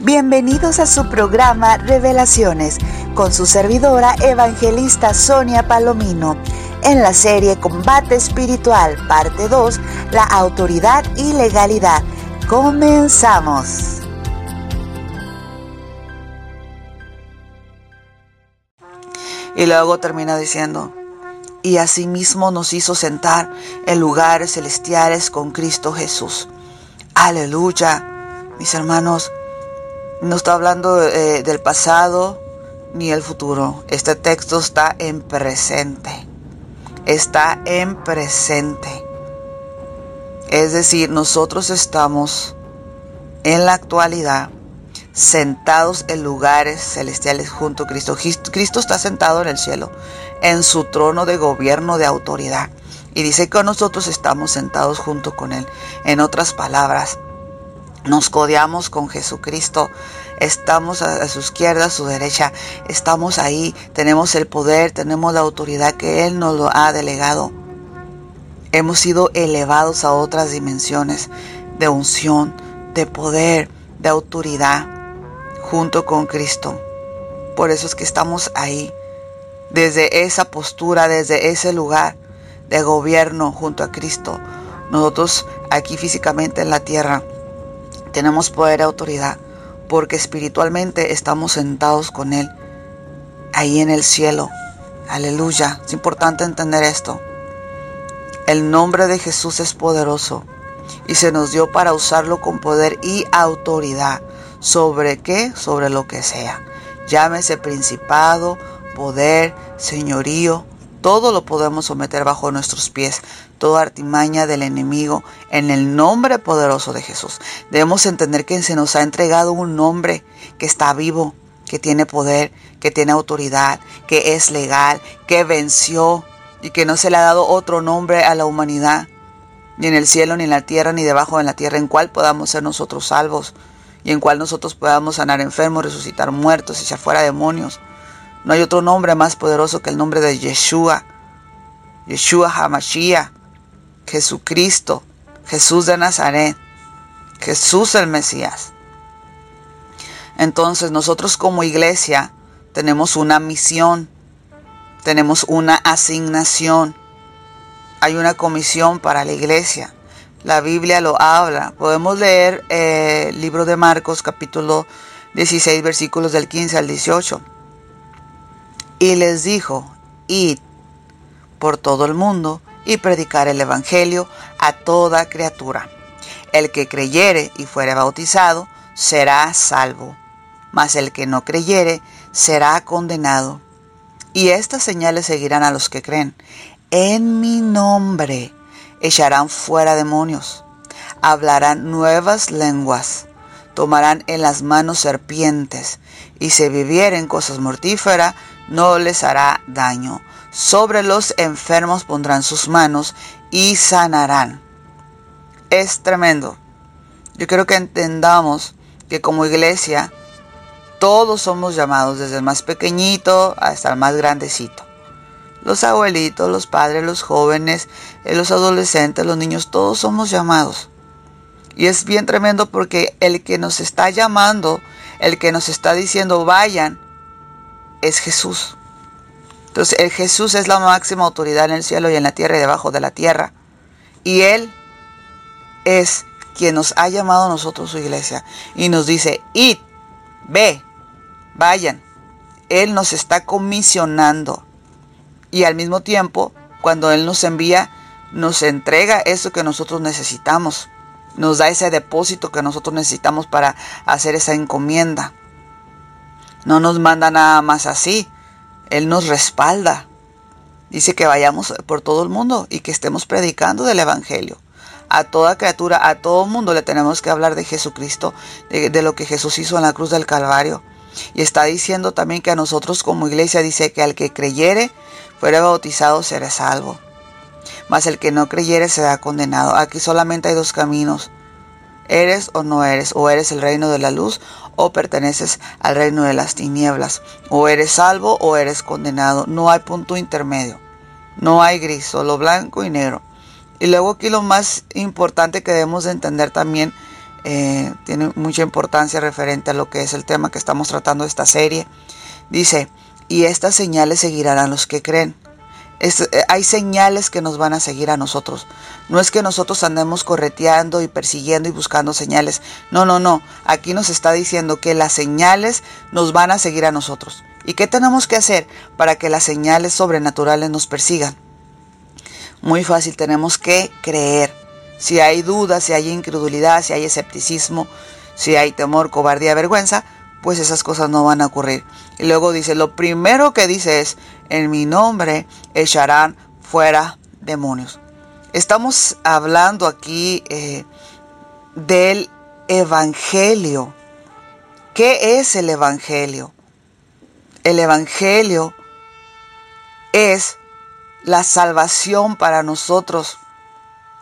Bienvenidos a su programa Revelaciones con su servidora evangelista Sonia Palomino. En la serie Combate Espiritual, parte 2, la autoridad y legalidad. Comenzamos. Y luego termina diciendo, y asimismo nos hizo sentar en lugares celestiales con Cristo Jesús. Aleluya, mis hermanos, no está hablando eh, del pasado ni el futuro. Este texto está en presente. Está en presente. Es decir, nosotros estamos en la actualidad sentados en lugares celestiales junto a Cristo. Cristo está sentado en el cielo, en su trono de gobierno de autoridad. Y dice que nosotros estamos sentados junto con Él. En otras palabras, nos codeamos con Jesucristo, estamos a, su izquierda, a su derecha, estamos ahí, tenemos el poder, tenemos la autoridad que Él nos lo ha delegado. Hemos sido elevados a otras dimensiones de unción, de poder, de autoridad, junto con Cristo. Por eso es que estamos ahí, desde esa postura, desde ese lugar de gobierno junto a Cristo. Nosotros aquí físicamente en la tierra tenemos poder y autoridad porque espiritualmente estamos sentados con Él ahí en el cielo. Aleluya. Es importante entender esto. El nombre de Jesús es poderoso y se nos dio para usarlo con poder y autoridad. ¿Sobre qué? Sobre lo que sea. Llámese principado, poder, señorío, todo lo podemos someter bajo nuestros pies, toda artimaña del enemigo, en el nombre poderoso de Jesús. Debemos entender que se nos ha entregado un nombre que está vivo, que tiene poder, que tiene autoridad, que es legal, que venció y que no se le ha dado otro nombre a la humanidad, ni en el cielo, ni en la tierra, ni debajo de la tierra, en cual podamos ser nosotros salvos y en cual nosotros podamos sanar enfermos, resucitar muertos, echar fuera demonios. No hay otro nombre más poderoso que el nombre de Yeshua. Yeshua Hamashiach. Jesucristo. Jesús de Nazaret. Jesús el Mesías. Entonces nosotros como iglesia tenemos una misión. Tenemos una asignación. Hay una comisión para la iglesia. La Biblia lo habla. Podemos leer eh, el libro de Marcos capítulo 16 versículos del 15 al 18 y les dijo, id por todo el mundo y predicar el Evangelio a toda criatura. El que creyere y fuere bautizado será salvo, mas el que no creyere será condenado. Y estas señales seguirán a los que creen. En mi nombre echarán fuera demonios, hablarán nuevas lenguas, tomarán en las manos serpientes, y si vivieren cosas mortíferas, no les hará daño. Sobre los enfermos pondrán sus manos y sanarán. Es tremendo. Yo quiero que entendamos que como iglesia todos somos llamados, desde el más pequeñito hasta el más grandecito. Los abuelitos, los padres, los jóvenes, eh, los adolescentes, los niños, todos somos llamados. Y es bien tremendo porque el que nos está llamando, el que nos está diciendo vayan, es Jesús. Entonces, el Jesús es la máxima autoridad en el cielo y en la tierra y debajo de la tierra. Y Él es quien nos ha llamado a nosotros su iglesia y nos dice, id, ve, vayan. Él nos está comisionando. Y al mismo tiempo, cuando Él nos envía, nos entrega eso que nosotros necesitamos. Nos da ese depósito que nosotros necesitamos para hacer esa encomienda. No nos manda nada más así. Él nos respalda. Dice que vayamos por todo el mundo y que estemos predicando del Evangelio. A toda criatura, a todo mundo le tenemos que hablar de Jesucristo, de, lo que Jesús hizo en la cruz del Calvario. Y está diciendo también que a nosotros como iglesia dice que al que creyere, fuere bautizado, será salvo. Mas el que no creyere será condenado. Aquí solamente hay dos caminos. Eres o no eres, o eres el reino de la luz o perteneces al reino de las tinieblas. O eres salvo o eres condenado. No hay punto intermedio. No hay gris, solo blanco y negro. Y luego aquí lo más importante que debemos de entender también eh, tiene mucha importancia referente a lo que es el tema que estamos tratando de esta serie. Dice, y estas señales seguirán a los que creen. Eh, hay señales que nos van a seguir a nosotros. No es que nosotros andemos correteando y persiguiendo y buscando señales. No, no, no. Aquí nos está diciendo que las señales nos van a seguir a nosotros. ¿Y qué tenemos que hacer para que las señales sobrenaturales nos persigan? Muy fácil, tenemos que creer. Si hay dudas, si hay incredulidad, si hay escepticismo, si hay temor, cobardía, vergüenza, pues esas cosas no van a ocurrir. Y luego dice, lo primero que dice es, en mi nombre echarán fuera demonios. Estamos hablando aquí eh, del Evangelio. ¿Qué es el Evangelio? El Evangelio es la salvación para nosotros,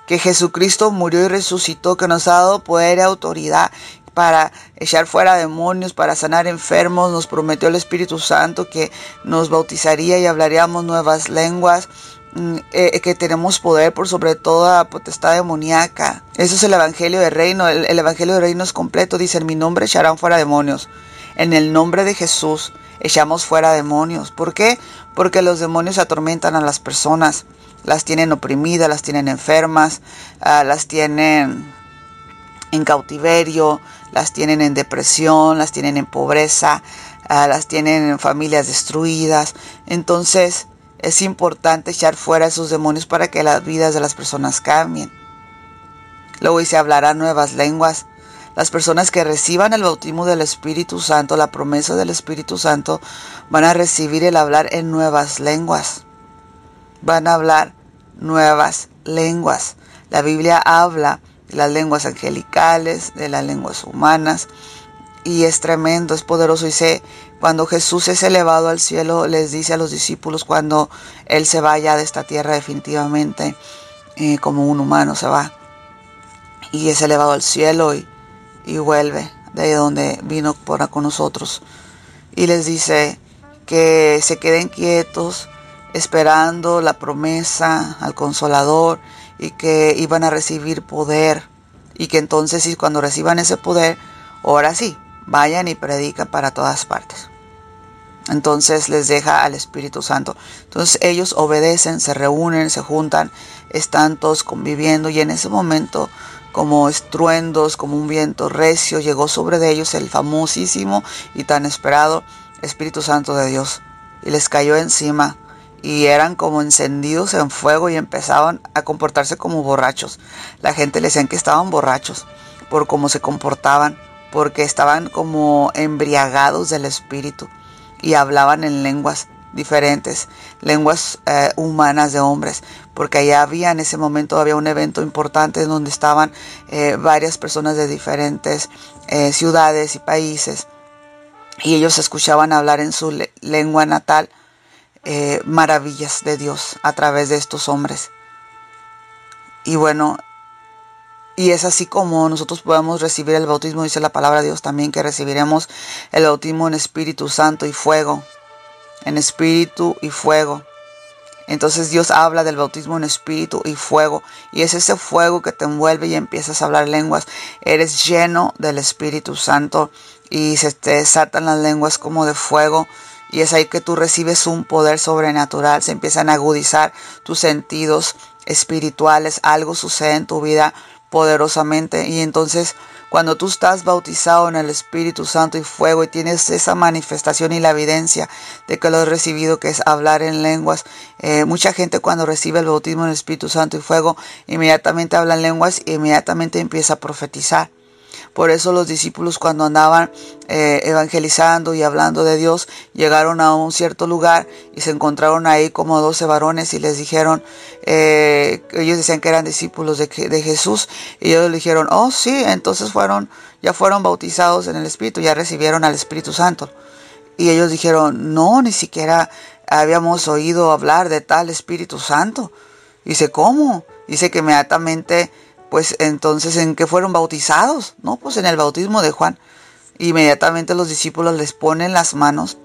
que Jesucristo murió y resucitó, que nos ha dado poder y autoridad, para echar fuera demonios, para sanar enfermos. Nos prometió el Espíritu Santo que nos bautizaría y hablaríamos nuevas lenguas. Mm, eh, que tenemos poder por sobre toda potestad demoníaca. Eso es el Evangelio del Reino. El, el Evangelio del Reino es completo. Dice, en mi nombre echarán fuera demonios. En el nombre de Jesús echamos fuera demonios. ¿Por qué? Porque los demonios atormentan a las personas. Las tienen oprimidas, las tienen enfermas, ah, las tienen en cautiverio, las tienen en depresión, las tienen en pobreza, ah, las tienen en familias destruidas. Entonces es importante echar fuera esos demonios para que las vidas de las personas cambien. Luego dice, hablará nuevas lenguas. Las personas que reciban el bautismo del Espíritu Santo, la promesa del Espíritu Santo, van a recibir el hablar en nuevas lenguas. Van a hablar nuevas lenguas. La Biblia habla las lenguas angelicales, de las lenguas humanas. Y es tremendo, es poderoso. Y sé, cuando Jesús es elevado al cielo, les dice a los discípulos cuando Él se vaya de esta tierra definitivamente, eh, como un humano se va. Y es elevado al cielo y, y vuelve de donde vino por con nosotros. Y les dice que se queden quietos esperando la promesa al consolador y que iban a recibir poder y que entonces y cuando reciban ese poder, ahora sí, vayan y predican para todas partes. Entonces les deja al Espíritu Santo. Entonces ellos obedecen, se reúnen, se juntan, están todos conviviendo y en ese momento como estruendos, como un viento recio, llegó sobre de ellos el famosísimo y tan esperado Espíritu Santo de Dios y les cayó encima y eran como encendidos en fuego y empezaban a comportarse como borrachos. La gente le decían que estaban borrachos por cómo se comportaban, porque estaban como embriagados del espíritu y hablaban en lenguas diferentes, lenguas eh, humanas de hombres, porque allá había en ese momento había un evento importante en donde estaban eh, varias personas de diferentes eh, ciudades y países y ellos escuchaban hablar en su lengua natal eh, maravillas de Dios a través de estos hombres. Y bueno, y es así como nosotros podemos recibir el bautismo, dice la palabra de Dios también, que recibiremos el bautismo en Espíritu Santo y fuego, en Espíritu y fuego. Entonces Dios habla del bautismo en espíritu y fuego. Y es ese fuego que te envuelve y empiezas a hablar lenguas. Eres lleno del Espíritu Santo y se te desatan las lenguas como de fuego. Y es ahí que tú recibes un poder sobrenatural, se empiezan a agudizar tus sentidos espirituales, algo sucede en tu vida poderosamente y entonces cuando tú estás bautizado en el Espíritu Santo y fuego y tienes esa manifestación y la evidencia de que lo has recibido, que es hablar en lenguas, eh, mucha gente cuando recibe el bautismo en el Espíritu Santo y fuego, inmediatamente habla en lenguas y inmediatamente empieza a profetizar. Por eso los discípulos cuando andaban eh, evangelizando y hablando de Dios, llegaron a un cierto lugar y se encontraron ahí como doce varones y les dijeron, eh, ellos decían que eran discípulos de, de Jesús y ellos le dijeron, oh sí, entonces fueron, ya fueron bautizados en el Espíritu, ya recibieron al Espíritu Santo. Y ellos dijeron, no, ni siquiera habíamos oído hablar de tal Espíritu Santo. Dice, ¿cómo? Dice que inmediatamente pues entonces en qué fueron bautizados, ¿no? Pues en el bautismo de Juan. Inmediatamente los discípulos les ponen las manos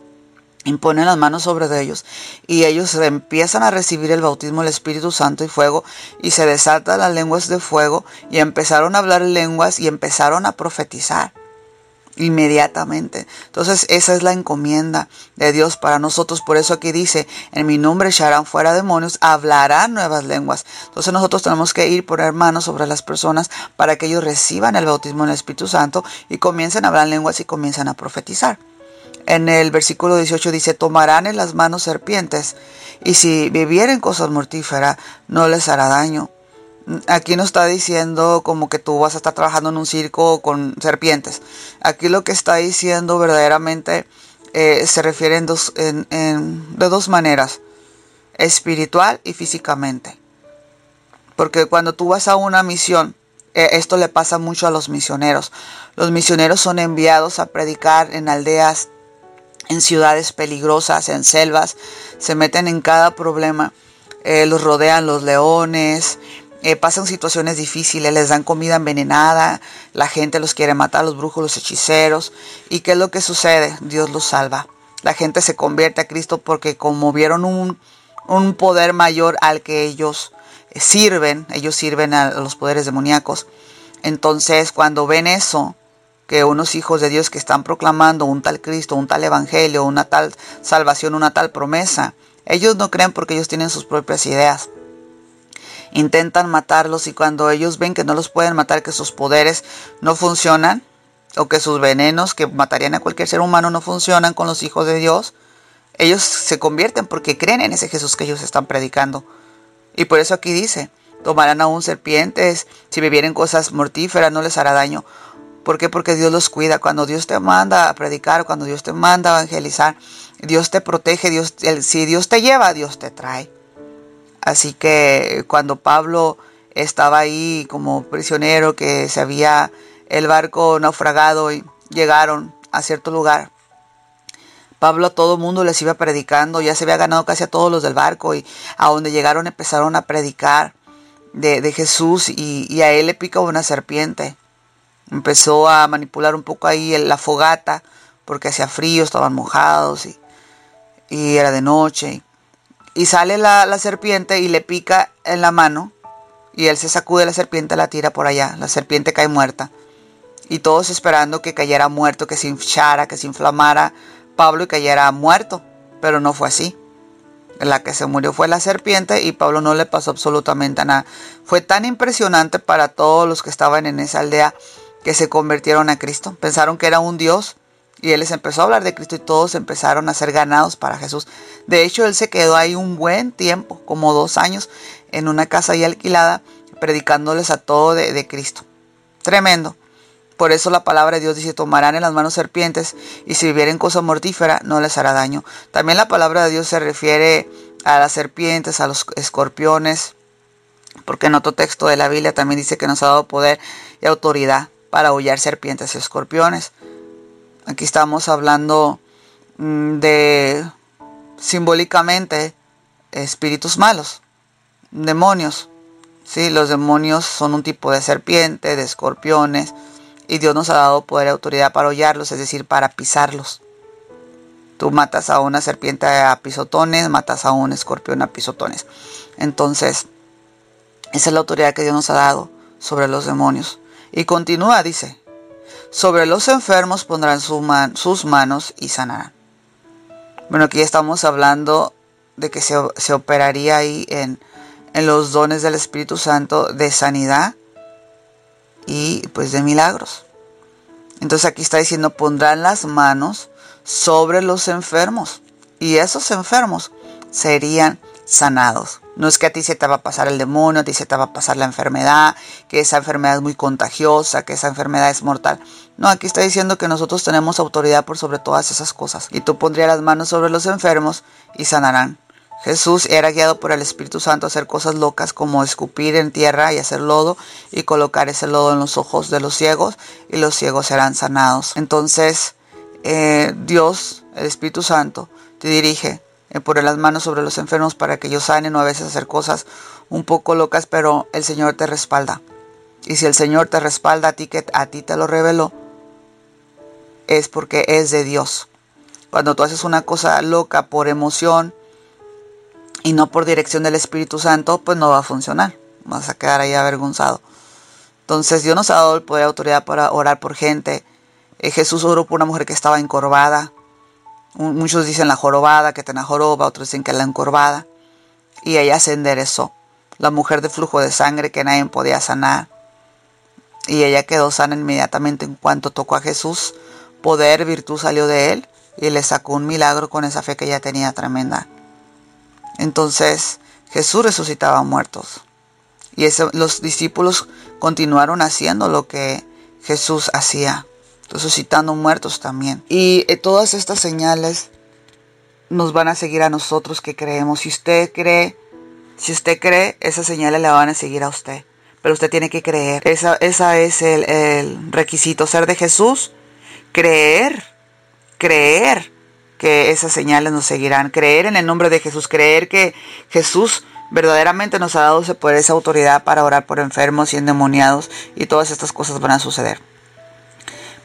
imponen las manos sobre ellos y ellos empiezan a recibir el bautismo del Espíritu Santo y fuego y se desatan las lenguas de fuego y empezaron a hablar lenguas y empezaron a profetizar inmediatamente. Entonces esa es la encomienda de Dios para nosotros. Por eso aquí dice, en mi nombre echarán fuera demonios, hablarán nuevas lenguas. Entonces nosotros tenemos que ir poner manos sobre las personas para que ellos reciban el bautismo en el Espíritu Santo y comiencen a hablar lenguas y comiencen a profetizar. En el versículo 18 dice, tomarán en las manos serpientes y si bebieren cosas mortíferas no les hará daño. Aquí no está diciendo como que tú vas a estar trabajando en un circo con serpientes. Aquí lo que está diciendo verdaderamente eh, se refiere en dos, de dos maneras, espiritual y físicamente. Porque cuando tú vas a una misión, eh, esto le pasa mucho a los misioneros. Los misioneros son enviados a predicar en aldeas, en ciudades peligrosas, en selvas, se meten en cada problema. Eh, los rodean los leones, eh, pasan situaciones difíciles, les dan comida envenenada, la gente los quiere matar, los brujos, los hechiceros. ¿Y qué es lo que sucede? Dios los salva. La gente se convierte a Cristo porque como vieron un, un poder mayor al que ellos sirven, ellos sirven a los poderes demoníacos. Entonces cuando ven eso, que unos hijos de Dios que están proclamando un tal Cristo, un tal Evangelio, una tal salvación, una tal promesa, ellos no creen porque ellos tienen sus propias ideas intentan matarlos y cuando ellos ven que no los pueden matar, que sus poderes no funcionan, o que sus venenos que matarían a cualquier ser humano no funcionan con los hijos de Dios, ellos se convierten porque creen en ese Jesús que ellos están predicando. Y por eso aquí dice, tomarán aún serpientes, si bebieren cosas mortíferas no les hará daño. ¿Por qué? Porque Dios los cuida. Cuando Dios te manda a predicar, cuando Dios te manda a evangelizar, Dios te protege, Dios, si Dios te lleva, Dios te trae. Así que cuando Pablo estaba ahí como prisionero, que se había el barco naufragado y llegaron a cierto lugar, Pablo a todo mundo les iba predicando, ya se había ganado casi a todos los del barco y a donde llegaron empezaron a predicar de, Jesús y, a él le pica una serpiente. Empezó a manipular un poco ahí la fogata porque hacía frío, estaban mojados y era de noche y sale la, serpiente y le pica en la mano y él se sacude la serpiente, la tira por allá, la serpiente cae muerta. Y todos esperando que cayera muerto, que se hinchara, que se inflamara Pablo y cayera muerto, pero no fue así. La que se murió fue la serpiente y Pablo no le pasó absolutamente nada. Fue tan impresionante para todos los que estaban en esa aldea que se convirtieron a Cristo. Pensaron que era un Dios y él les empezó a hablar de Cristo y todos empezaron a ser ganados para Jesús. De hecho, él se quedó ahí un buen tiempo, como dos años, en una casa ahí alquilada, predicándoles a todo de, Cristo. Tremendo. Por eso la palabra de Dios dice, tomarán en las manos serpientes y si vivieren cosa mortífera no les hará daño. También la palabra de Dios se refiere a las serpientes, a los escorpiones, porque en otro texto de la Biblia también dice que nos ha dado poder y autoridad para hollar serpientes y escorpiones. Aquí estamos hablando mm, de simbólicamente espíritus malos, demonios. Sí, los demonios son un tipo de serpiente, de escorpiones, y Dios nos ha dado poder y autoridad para hollarlos, es decir, para pisarlos. Tú matas a una serpiente a pisotones, matas a un escorpión a pisotones. Entonces, esa es la autoridad que Dios nos ha dado sobre los demonios. Y continúa, dice, sobre los enfermos pondrán sus manos y sanarán. Bueno, aquí estamos hablando de que se, operaría ahí en, en los dones del Espíritu Santo de sanidad y pues de milagros. Entonces aquí está diciendo, pondrán las manos sobre los enfermos y esos enfermos serían sanados. No es que a ti se te va a pasar el demonio, a ti se te va a pasar la enfermedad, que esa enfermedad es muy contagiosa, que esa enfermedad es mortal. No, aquí está diciendo que nosotros tenemos autoridad por sobre todas esas cosas. Y tú pondrías las manos sobre los enfermos y sanarán. Jesús era guiado por el Espíritu Santo a hacer cosas locas como escupir en tierra y hacer lodo y colocar ese lodo en los ojos de los ciegos y los ciegos serán sanados. Entonces eh, Dios, el Espíritu Santo, te dirige poner las manos sobre los enfermos para que ellos sanen o a veces hacer cosas un poco locas, pero el Señor te respalda. Y si el Señor te respalda a ti, que a ti te lo reveló, es porque es de Dios. Cuando tú haces una cosa loca por emoción y no por dirección del Espíritu Santo, pues no va a funcionar. Vas a quedar ahí avergonzado. Entonces Dios nos ha dado el poder y autoridad para orar por gente. Eh, Jesús oró por una mujer que estaba encorvada. Muchos dicen la jorobada, que tenía joroba, otros dicen que la encorvada. Y ella se enderezó. La mujer de flujo de sangre que nadie podía sanar. Y ella quedó sana inmediatamente en cuanto tocó a Jesús. Poder, virtud salió de él y le sacó un milagro con esa fe que ella tenía tremenda. Entonces Jesús resucitaba muertos. Y los discípulos continuaron haciendo lo que Jesús hacía, resucitando muertos también. Y eh, todas estas señales nos van a seguir a nosotros que creemos. Si usted cree, si usted cree, esas señales le van a seguir a usted. Pero usted tiene que creer. Esa, esa es el, el requisito. Ser de Jesús, creer, creer que esas señales nos seguirán. Creer en el nombre de Jesús, creer que Jesús verdaderamente nos ha dado ese poder, esa autoridad para orar por enfermos y endemoniados y todas estas cosas van a suceder.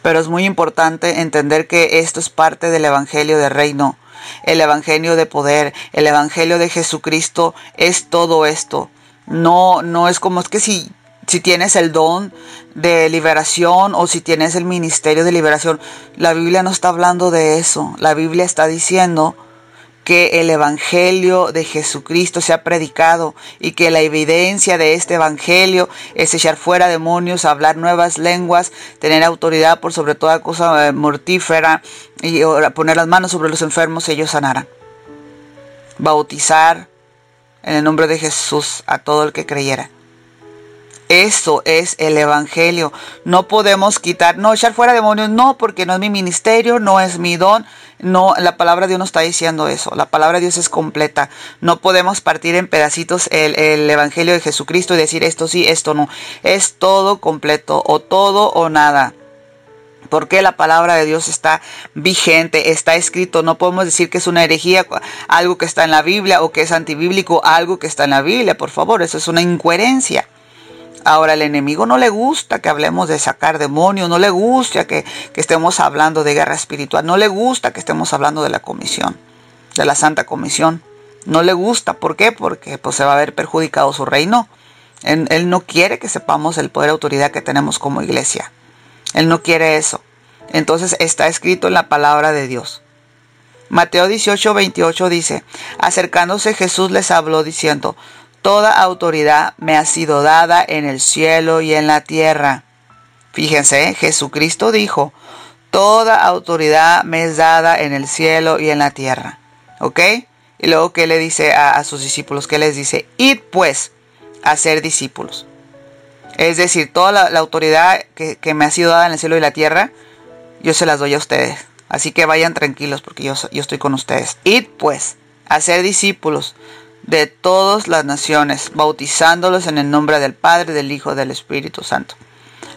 Pero es muy importante entender que esto es parte del Evangelio de Reino, el Evangelio de poder, el Evangelio de Jesucristo es todo esto. No, no es como es que si, si tienes el don de liberación o si tienes el ministerio de liberación, la Biblia no está hablando de eso. La Biblia está diciendo que el Evangelio de Jesucristo sea predicado y que la evidencia de este Evangelio es echar fuera demonios, hablar nuevas lenguas, tener autoridad por sobre toda cosa eh, mortífera y poner las manos sobre los enfermos y ellos sanarán. Bautizar en el nombre de Jesús a todo el que creyera. Eso es el Evangelio. No podemos quitar, no echar fuera demonios, no, porque no es mi ministerio, no es mi don. No, la palabra de Dios no está diciendo eso. La palabra de Dios es completa. No podemos partir en pedacitos el, el Evangelio de Jesucristo y decir esto sí, esto no. Es todo completo, o todo o nada. Porque la palabra de Dios está vigente, está escrito. No podemos decir que es una herejía, algo que está en la Biblia, o que es antibíblico, algo que está en la Biblia. Por favor, eso es una incoherencia. Ahora, al enemigo no le gusta que hablemos de sacar demonios, no le gusta que, estemos hablando de guerra espiritual, no le gusta que estemos hablando de la comisión, de la Santa Comisión. No le gusta, ¿por qué? Porque pues, se va a ver perjudicado su reino. Él, él no quiere que sepamos el poder y autoridad que tenemos como iglesia. Él no quiere eso. Entonces está escrito en la palabra de Dios. Mateo 18, 28 dice, acercándose Jesús les habló diciendo, Toda autoridad me ha sido dada en el cielo y en la tierra. Fíjense, Jesucristo dijo, Toda autoridad me es dada en el cielo y en la tierra. ¿Ok? Y luego, ¿qué le dice a, sus discípulos? ¿Qué les dice? Id pues a ser discípulos. Es decir, toda la, autoridad que, me ha sido dada en el cielo y la tierra, yo se las doy a ustedes. Así que vayan tranquilos porque yo, yo estoy con ustedes. Id pues a ser discípulos de todas las naciones, bautizándolos en el nombre del Padre, del Hijo, del Espíritu Santo.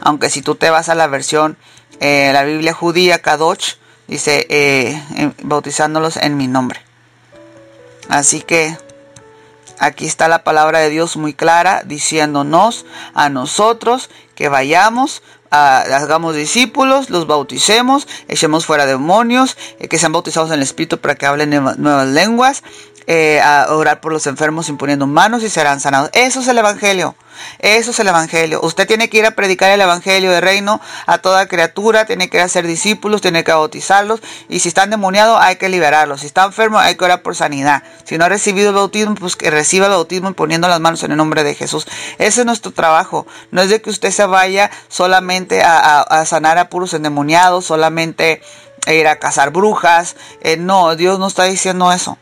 Aunque si tú te vas a la versión, eh, la Biblia judía, Kadosh, dice, eh, bautizándolos en mi nombre. Así que aquí está la palabra de Dios muy clara, diciéndonos a nosotros que vayamos, hagamos discípulos, los bauticemos, echemos fuera demonios, eh, que sean bautizados en el Espíritu para que hablen nuevas lenguas, eh, a orar por los enfermos imponiendo manos y serán sanados. Eso es el Evangelio. Eso es el Evangelio. Usted tiene que ir a predicar el Evangelio de reino a toda criatura, tiene que ir a ser discípulos, tiene que bautizarlos y si están demoniados hay que liberarlos. Si está enfermo hay que orar por sanidad. Si no ha recibido el bautismo, pues que reciba el bautismo poniendo las manos en el nombre de Jesús. Ese es nuestro trabajo. No es de que usted se vaya solamente a, sanar a puros endemoniados, solamente a ir a cazar brujas. Eh, no, Dios no está diciendo eso.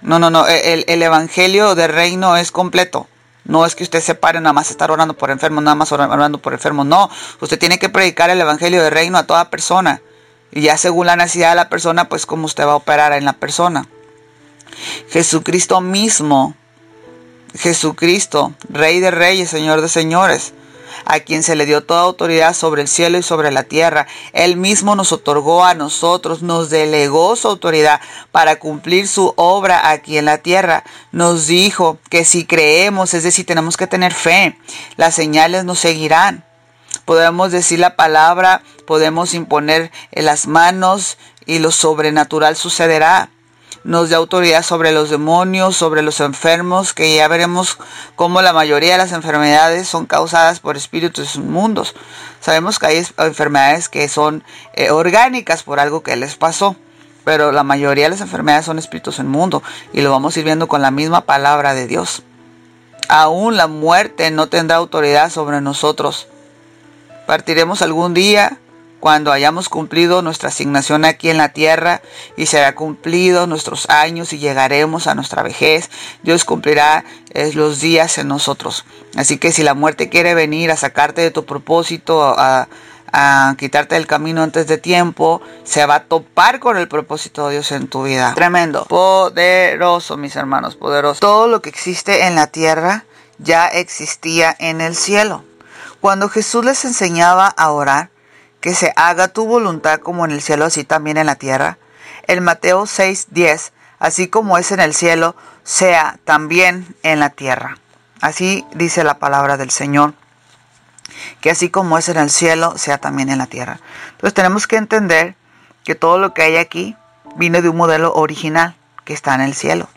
No, no, no. El, evangelio del reino es completo. No es que usted se pare nada más estar orando por enfermos, nada más orando por enfermos. No, usted tiene que predicar el evangelio del reino a toda persona. Y ya según la necesidad de la persona, pues cómo usted va a operar en la persona. Jesucristo mismo, Jesucristo, Rey de Reyes, Señor de Señores, a quien se le dio toda autoridad sobre el cielo y sobre la tierra. Él mismo nos otorgó a nosotros, nos delegó su autoridad para cumplir su obra aquí en la tierra. Nos dijo que si creemos, es decir, tenemos que tener fe, las señales nos seguirán. Podemos decir la palabra, podemos imponer en las manos y lo sobrenatural sucederá. Nos da autoridad sobre los demonios, sobre los enfermos, que ya veremos cómo la mayoría de las enfermedades son causadas por espíritus inmundos. Sabemos que hay enfermedades que son eh, orgánicas por algo que les pasó, pero la mayoría de las enfermedades son espíritus inmundos y lo vamos a ir viendo con la misma palabra de Dios. Aún la muerte no tendrá autoridad sobre nosotros. Partiremos algún día cuando hayamos cumplido nuestra asignación aquí en la tierra y será cumplido nuestros años y llegaremos a nuestra vejez, Dios cumplirá eh, los días en nosotros. Así que si la muerte quiere venir a sacarte de tu propósito, a, a quitarte del camino antes de tiempo, se va a topar con el propósito de Dios en tu vida. Tremendo, poderoso, mis hermanos, poderoso. Todo lo que existe en la tierra ya existía en el cielo. Cuando Jesús les enseñaba a orar, que se haga tu voluntad como en el cielo, así también en la tierra. El Mateo 6:10, así como es en el cielo, sea también en la tierra. Así dice la palabra del Señor, que así como es en el cielo, sea también en la tierra. Entonces tenemos que entender que todo lo que hay aquí viene de un modelo original que está en el cielo.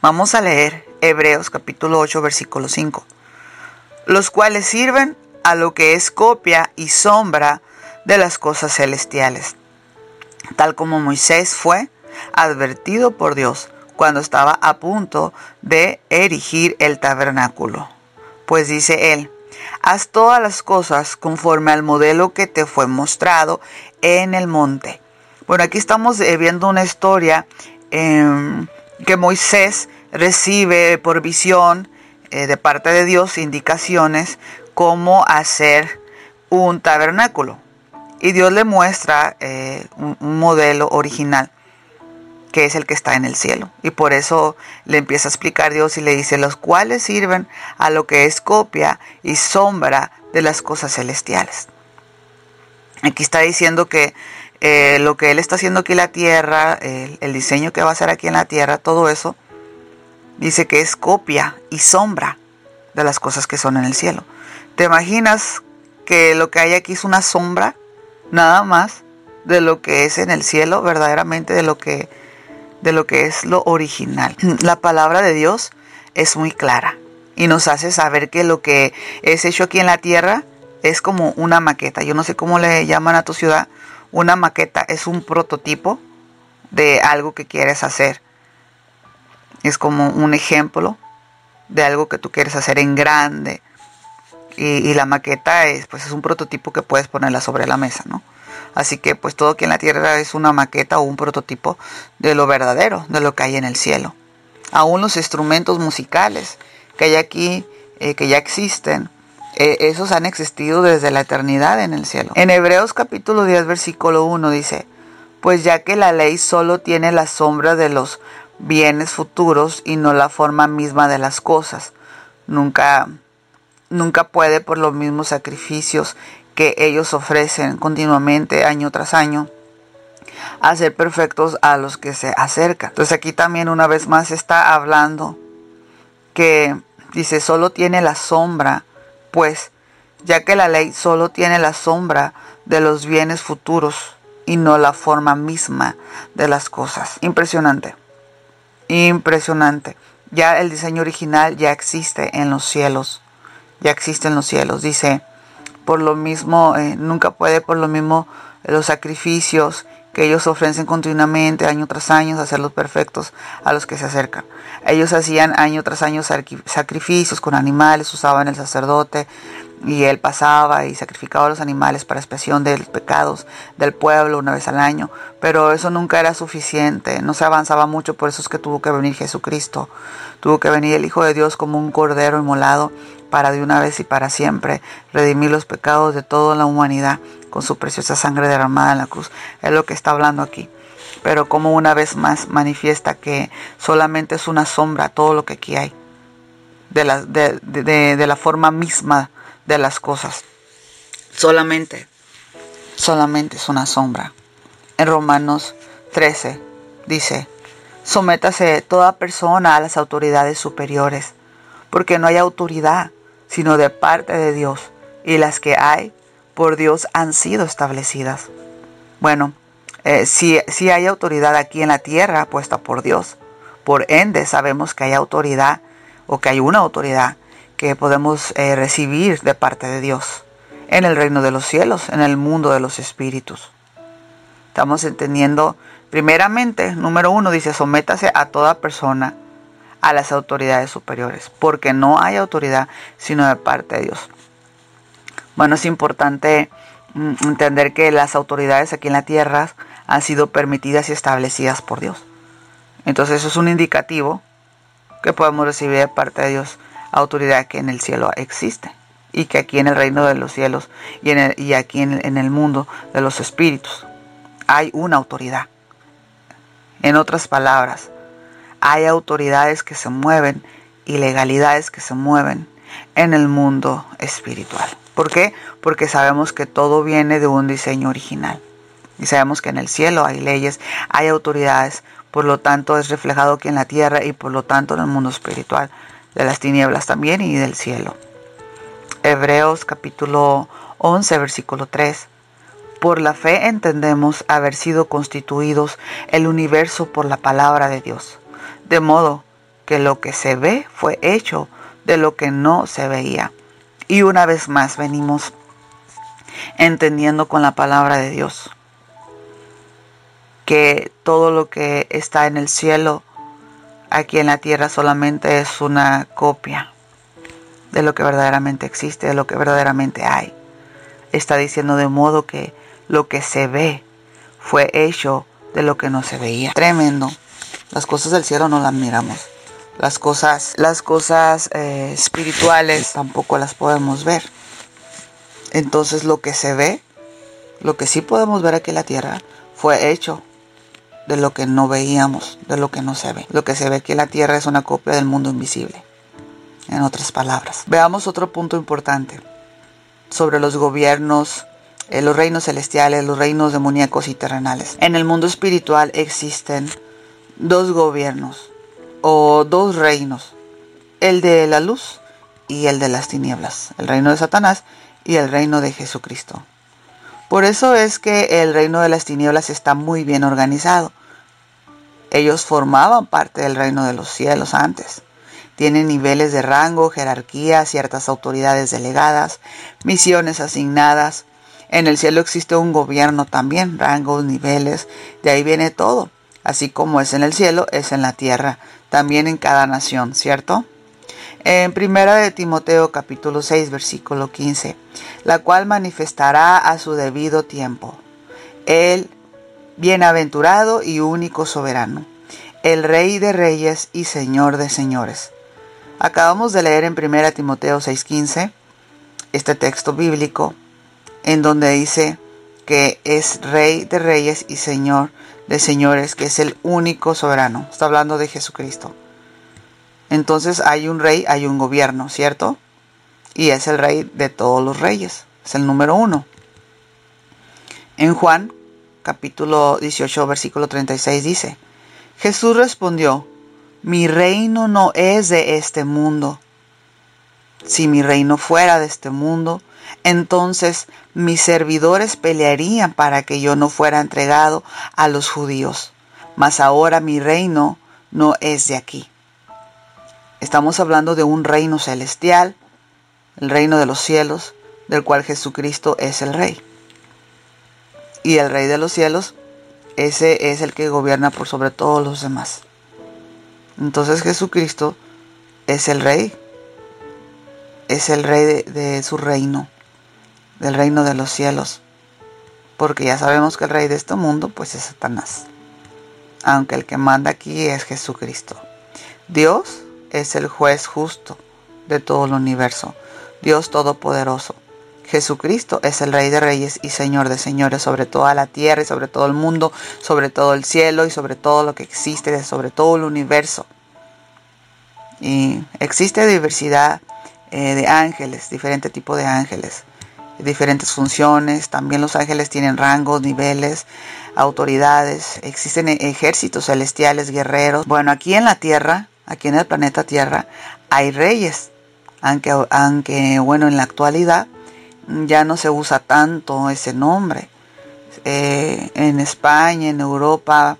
Vamos a leer Hebreos capítulo 8, versículo 5, los cuales sirven a lo que es copia y sombra de las cosas celestiales, tal como Moisés fue advertido por Dios cuando estaba a punto de erigir el tabernáculo. Pues dice él, haz todas las cosas conforme al modelo que te fue mostrado en el monte. Bueno, aquí estamos eh, viendo una historia em, que Moisés recibe por visión eh, de parte de Dios indicaciones cómo hacer un tabernáculo. Y Dios le muestra eh, un, modelo original, que es el que está en el cielo. Y por eso le empieza a explicar Dios y le dice, los cuales sirven a lo que es copia y sombra de las cosas celestiales. Aquí está diciendo que eh, lo que Él está haciendo aquí en la tierra, el diseño que va a hacer aquí en la tierra, todo eso, dice que es copia y sombra de las cosas que son en el cielo. ¿Te imaginas que lo que hay aquí es una sombra, nada más, de lo que es en el cielo, verdaderamente de lo que, de lo que es lo original? La palabra de Dios es muy clara y nos hace saber que lo que es hecho aquí en la tierra es como una maqueta. Yo no sé cómo le llaman a tu ciudad. Una maqueta es un prototipo de algo que quieres hacer. Es como un ejemplo de algo que tú quieres hacer en grande y, la maqueta es, pues es un prototipo que puedes ponerla sobre la mesa, ¿no? Así que pues todo aquí en la tierra es una maqueta o un prototipo de lo verdadero, de lo que hay en el cielo. Aún los instrumentos musicales que hay aquí, eh, que ya existen, eh, esos han existido desde la eternidad en el cielo. En Hebreos capítulo 10 versículo 1 dice, pues ya que la ley solo tiene la sombra de los bienes futuros y no la forma misma de las cosas, nunca nunca puede por los mismos sacrificios que ellos ofrecen continuamente año tras año hacer perfectos a los que se acercan. Entonces aquí también una vez más está hablando que dice solo tiene la sombra, pues ya que la ley solo tiene la sombra de los bienes futuros y no la forma misma de las cosas. Impresionante. Impresionante. Ya el diseño original ya existe en los cielos ya existen los cielos. Dice, por lo mismo, eh, nunca puede por lo mismo los sacrificios que ellos ofrecen continuamente, año tras año, hacerlos perfectos a los que se acercan. Ellos hacían año tras año sacrificios con animales, usaban el sacerdote y él pasaba y sacrificaba a los animales para expiación de los pecados del pueblo una vez al año, pero eso nunca era suficiente, no se avanzaba mucho, por eso es que tuvo que venir Jesucristo, tuvo que venir el Hijo de Dios como un cordero inmolado para de una vez y para siempre redimir los pecados de toda la humanidad con su preciosa sangre derramada en la cruz. Es lo que está hablando aquí. Pero como una vez más manifiesta que solamente es una sombra todo lo que aquí hay, de la, de, la forma misma de las cosas. Solamente, solamente es una sombra. En Romanos 13 dice, sométase toda persona a las autoridades superiores, porque no hay autoridad sino de parte de Dios. y las que hay por Dios han sido establecidas. Bueno, eh, si, si hay autoridad aquí en la tierra puesta por Dios, por ende sabemos que hay autoridad o que hay una autoridad que podemos eh, recibir de parte de Dios en el reino de los cielos, en el mundo de los espíritus. Estamos entendiendo, primeramente, número uno, dice, sométase a toda persona a las autoridades superiores, porque no hay autoridad sino de parte de Dios. Bueno, es importante mm, entender que las autoridades aquí en la tierra han sido permitidas y establecidas por Dios. Entonces eso es un indicativo que podemos recibir de parte de Dios autoridad que en el cielo existe y que aquí en el reino de los cielos y, aquí en el mundo de los espíritus hay una autoridad. En otras palabras, hay autoridades que se mueven y legalidades que se mueven en el mundo espiritual. ¿Por qué? Porque sabemos que todo viene de un diseño original. Y sabemos que en el cielo hay leyes, hay autoridades, por lo tanto es reflejado aquí en la tierra y por lo tanto en el mundo espiritual, de las tinieblas también y del cielo. Hebreos capítulo 11, versículo 3. Por la fe entendemos haber sido constituidos el universo por la palabra de Dios, de modo que lo que se ve fue hecho de lo que no se veía. Y una vez más venimos entendiendo con la palabra de Dios que todo lo que está en el cielo, aquí en la tierra solamente es una copia de lo que verdaderamente existe, de lo que verdaderamente hay. Está diciendo de modo que lo que se ve fue hecho de lo que no se veía. Tremendo. Las cosas del cielo no las miramos. Las cosas, las cosas eh, espirituales tampoco las podemos ver. Entonces lo que se ve, lo que sí podemos ver aquí en la tierra, fue hecho de lo que no veíamos, de lo que no se ve. Lo que se ve aquí en la tierra es una copia del mundo invisible en otras palabras. Veamos otro punto importante sobre los gobiernos, eh, los reinos celestiales, los reinos demoníacos y terrenales. En el mundo espiritual existen dos gobiernos o dos reinos, el de la luz y el de las tinieblas, el reino de Satanás y el reino de Jesucristo. Por eso es que el reino de las tinieblas está muy bien organizado. Ellos formaban parte del reino de los cielos antes. Tienen niveles de rango, jerarquía, ciertas autoridades delegadas, misiones asignadas. En el cielo existe un gobierno también, rangos, niveles, de ahí viene todo. Así como es en el cielo, es en la tierra, también en cada nación, ¿cierto? En primera de Timoteo capítulo 6 versículo 15, la cual manifestará a su debido tiempo. El bienaventurado y único soberano, el rey de reyes y señor de señores Acabamos de leer en 1 Timoteo 6:15 este texto bíblico en donde dice que es rey de reyes y señor de señores, que es el único soberano. Está hablando de Jesucristo. Entonces hay un rey, hay un gobierno, ¿cierto? Y es el rey de todos los reyes. Es el número uno. En Juan capítulo 18 versículo 36 dice, Jesús respondió, mi reino no es de este mundo. Si mi reino fuera de este mundo, entonces mis servidores pelearían para que yo no fuera entregado a los judíos. Mas ahora mi reino no es de aquí. Estamos hablando de un reino celestial, el reino de los cielos, del cual Jesucristo es el rey. Y el rey de los cielos, ese es el que gobierna por sobre todos los demás. Entonces Jesucristo es el rey, es el rey de, su reino, del reino de los cielos, porque ya sabemos que el rey de este mundo pues es Satanás, aunque el que manda aquí es Jesucristo. Dios es el juez justo de todo el universo, Dios todopoderoso. Jesucristo es el Rey de Reyes y Señor de Señores sobre toda la tierra y sobre todo el mundo, sobre todo el cielo y sobre todo lo que existe, sobre todo el universo. Y existe diversidad eh, de ángeles, diferente tipo de ángeles, diferentes funciones. También los ángeles tienen rangos, niveles, autoridades. Existen ejércitos celestiales, guerreros. Bueno, aquí en la Tierra, aquí en el planeta Tierra, hay reyes. Aunque, aunque bueno, en la actualidad ya no se usa tanto ese nombre. Eh, en España, en Europa,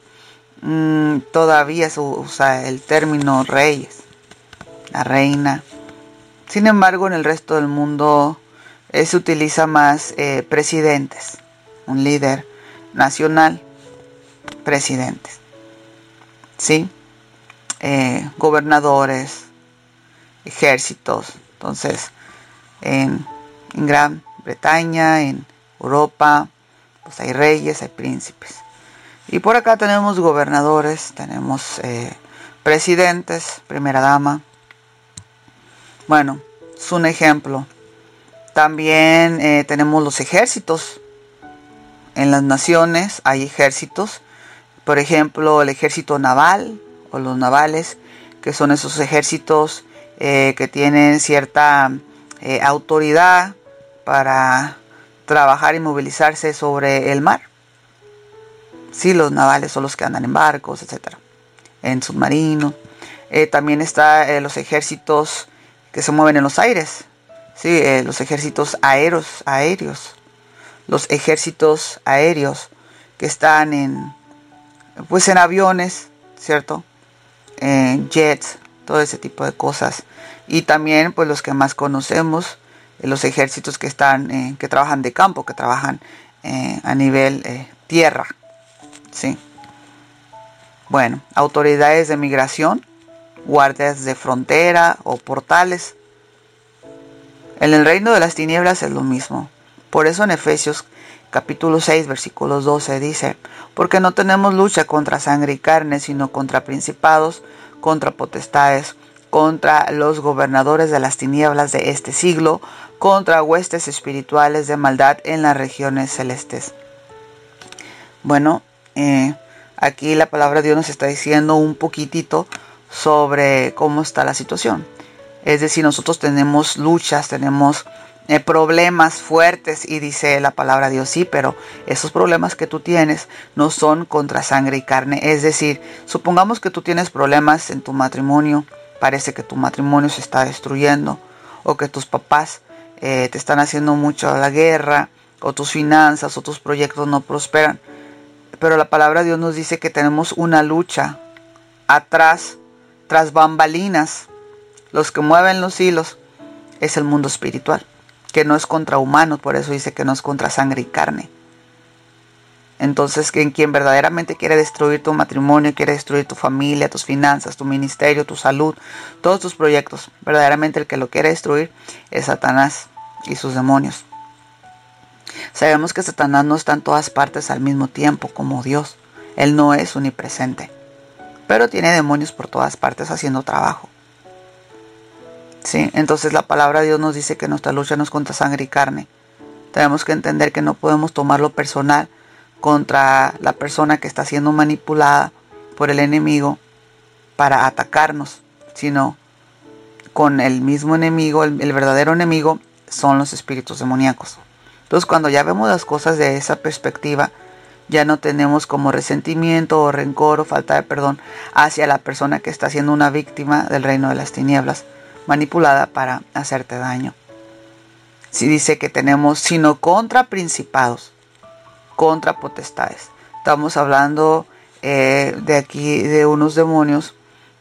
mm, todavía se usa el término reyes, la reina. Sin embargo, en el resto del mundo eh, se utiliza más eh, presidentes, un líder nacional, presidentes. ¿Sí? gobernadores, ejércitos. Entonces, en en Gran Bretaña, en Europa, pues hay reyes, hay príncipes. Y por acá tenemos gobernadores, tenemos eh, presidentes, primera dama. Bueno, es un ejemplo. También eh, tenemos los ejércitos. En las naciones hay ejércitos. Por ejemplo, el ejército naval o los navales, que son esos ejércitos eh, que tienen cierta autoridad para trabajar y movilizarse sobre el mar. Sí, los navales son los que andan en barcos, etcétera, en submarinos. Eh, también está eh, los ejércitos que se mueven en los aires, sí, eh, los ejércitos aéreos, aéreos, los ejércitos aéreos que están en, pues en aviones, cierto, en jets, todo ese tipo de cosas. Y también, pues los que más conocemos, los ejércitos que están, eh, que trabajan de campo, que trabajan eh, a nivel eh, tierra. ¿sí? Bueno, autoridades de migración, guardias de frontera o portales. En el reino de las tinieblas es lo mismo. Por eso en Efesios capítulo 6 versículos 12 dice, porque no tenemos lucha contra sangre y carne, sino contra principados, contra potestades, contra los gobernadores de las tinieblas de este siglo, contra huestes espirituales de maldad en las regiones celestes. Bueno, eh, aquí la palabra de Dios nos está diciendo un poquitito sobre cómo está la situación. Es decir, nosotros tenemos luchas, tenemos eh, problemas fuertes y dice la palabra de Dios, sí, pero esos problemas que tú tienes no son contra sangre y carne. Es decir, supongamos que tú tienes problemas en tu matrimonio, parece que tu matrimonio se está destruyendo o que tus papás eh, te están haciendo mucho la guerra, o tus finanzas, o tus proyectos no prosperan. Pero la palabra de Dios nos dice que tenemos una lucha atrás, tras bambalinas. Los que mueven los hilos es el mundo espiritual, que no es contra humanos, por eso dice que no es contra sangre y carne. Entonces, en quien verdaderamente quiere destruir tu matrimonio, quiere destruir tu familia, tus finanzas, tu ministerio, tu salud, todos tus proyectos, verdaderamente el que lo quiere destruir es Satanás y sus demonios. Sabemos que Satanás no está en todas partes al mismo tiempo como Dios. Él no es unipresente, pero tiene demonios por todas partes haciendo trabajo. Sí, entonces la palabra de Dios nos dice que nuestra lucha no es contra sangre y carne. Tenemos que entender que no podemos tomarlo personal contra la persona que está siendo manipulada por el enemigo para atacarnos, sino con el mismo enemigo, el, verdadero enemigo son los espíritus demoníacos. Entonces cuando ya vemos las cosas de esa perspectiva, ya no tenemos como resentimiento o rencor o falta de perdón hacia la persona que está siendo una víctima del reino de las tinieblas, manipulada para hacerte daño. Si dice que tenemos sino contra principados, contra potestades. Estamos hablando eh, de aquí de unos demonios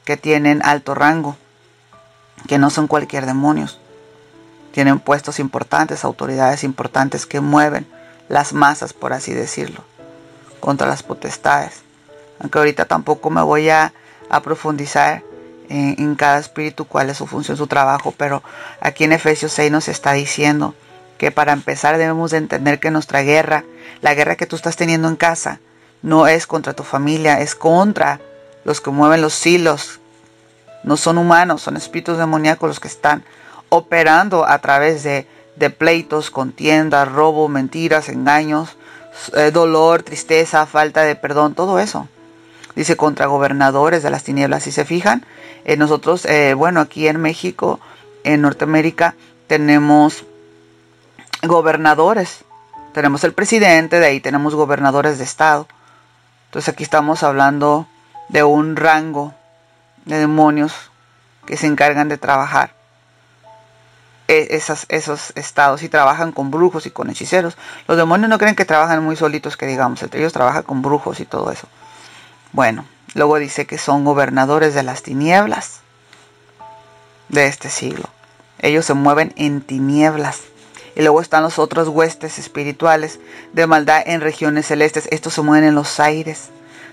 que tienen alto rango, que no son cualquier demonios. Tienen puestos importantes, autoridades importantes que mueven las masas, por así decirlo, contra las potestades. Aunque ahorita tampoco me voy a, profundizar en, cada espíritu cuál es su función, su trabajo, pero aquí en Efesios 6 nos está diciendo que para empezar debemos de entender que nuestra guerra, la guerra que tú estás teniendo en casa, no es contra tu familia, es contra los que mueven los hilos. No son humanos, son espíritus demoníacos los que están operando a través de, de pleitos, contiendas, robo, mentiras, engaños, eh, dolor, tristeza, falta de perdón, todo eso. Dice contra gobernadores de las tinieblas. Si se fijan, eh, nosotros, eh, bueno, aquí en México, en Norteamérica, tenemos gobernadores. Tenemos el presidente, de ahí tenemos gobernadores de estado. Entonces aquí estamos hablando de un rango de demonios que se encargan de trabajar e, esas, esos estados y trabajan con brujos y con hechiceros. Los demonios no creen que trabajan muy solitos, que digamos, entre ellos trabajan con brujos y todo eso. Bueno, luego dice que son gobernadores de las tinieblas de este siglo. Ellos se mueven en tinieblas. Y luego están los otros huestes espirituales de maldad en regiones celestes. Estos se mueven en los aires,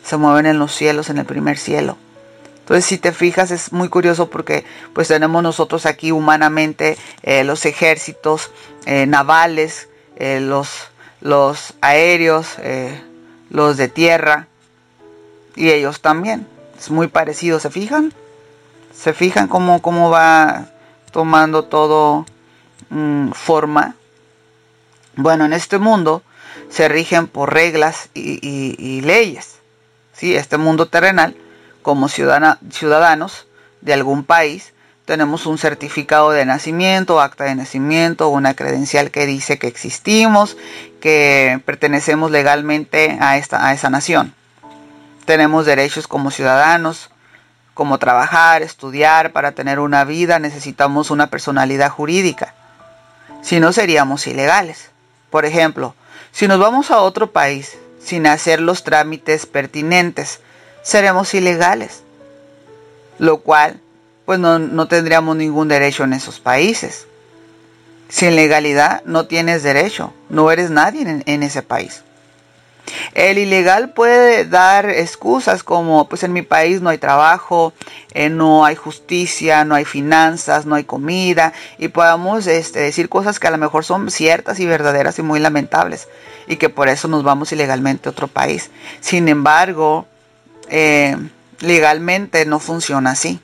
se mueven en los cielos, en el primer cielo. Entonces, si te fijas, es muy curioso porque pues tenemos nosotros aquí humanamente eh, los ejércitos eh, navales, eh, los, los aéreos, los de tierra, y ellos también. Es muy parecido, ¿se fijan? ¿Se fijan cómo, cómo va tomando todo mm, forma? Bueno, en este mundo se rigen por reglas y, leyes. ¿sí? Este mundo terrenal, como ciudadanos de algún país, tenemos un certificado de nacimiento, acta de nacimiento, una credencial que dice que existimos, que pertenecemos legalmente a, esta, a esa nación. Tenemos derechos como ciudadanos, como trabajar, estudiar, para tener una vida necesitamos una personalidad jurídica. Si no seríamos ilegales. Por ejemplo, si nos vamos a otro país sin hacer los trámites pertinentes, seremos ilegales. Lo cual, pues no, no tendríamos ningún derecho en esos países. Sin legalidad no tienes derecho, no eres nadie en, en ese país. El ilegal puede dar excusas como, pues en mi país no hay trabajo, eh, no hay justicia, no hay finanzas, no hay comida, y podamos este, decir cosas que a lo mejor son ciertas y verdaderas y muy lamentables, y que por eso nos vamos ilegalmente a otro país. Sin embargo, eh, legalmente no funciona así.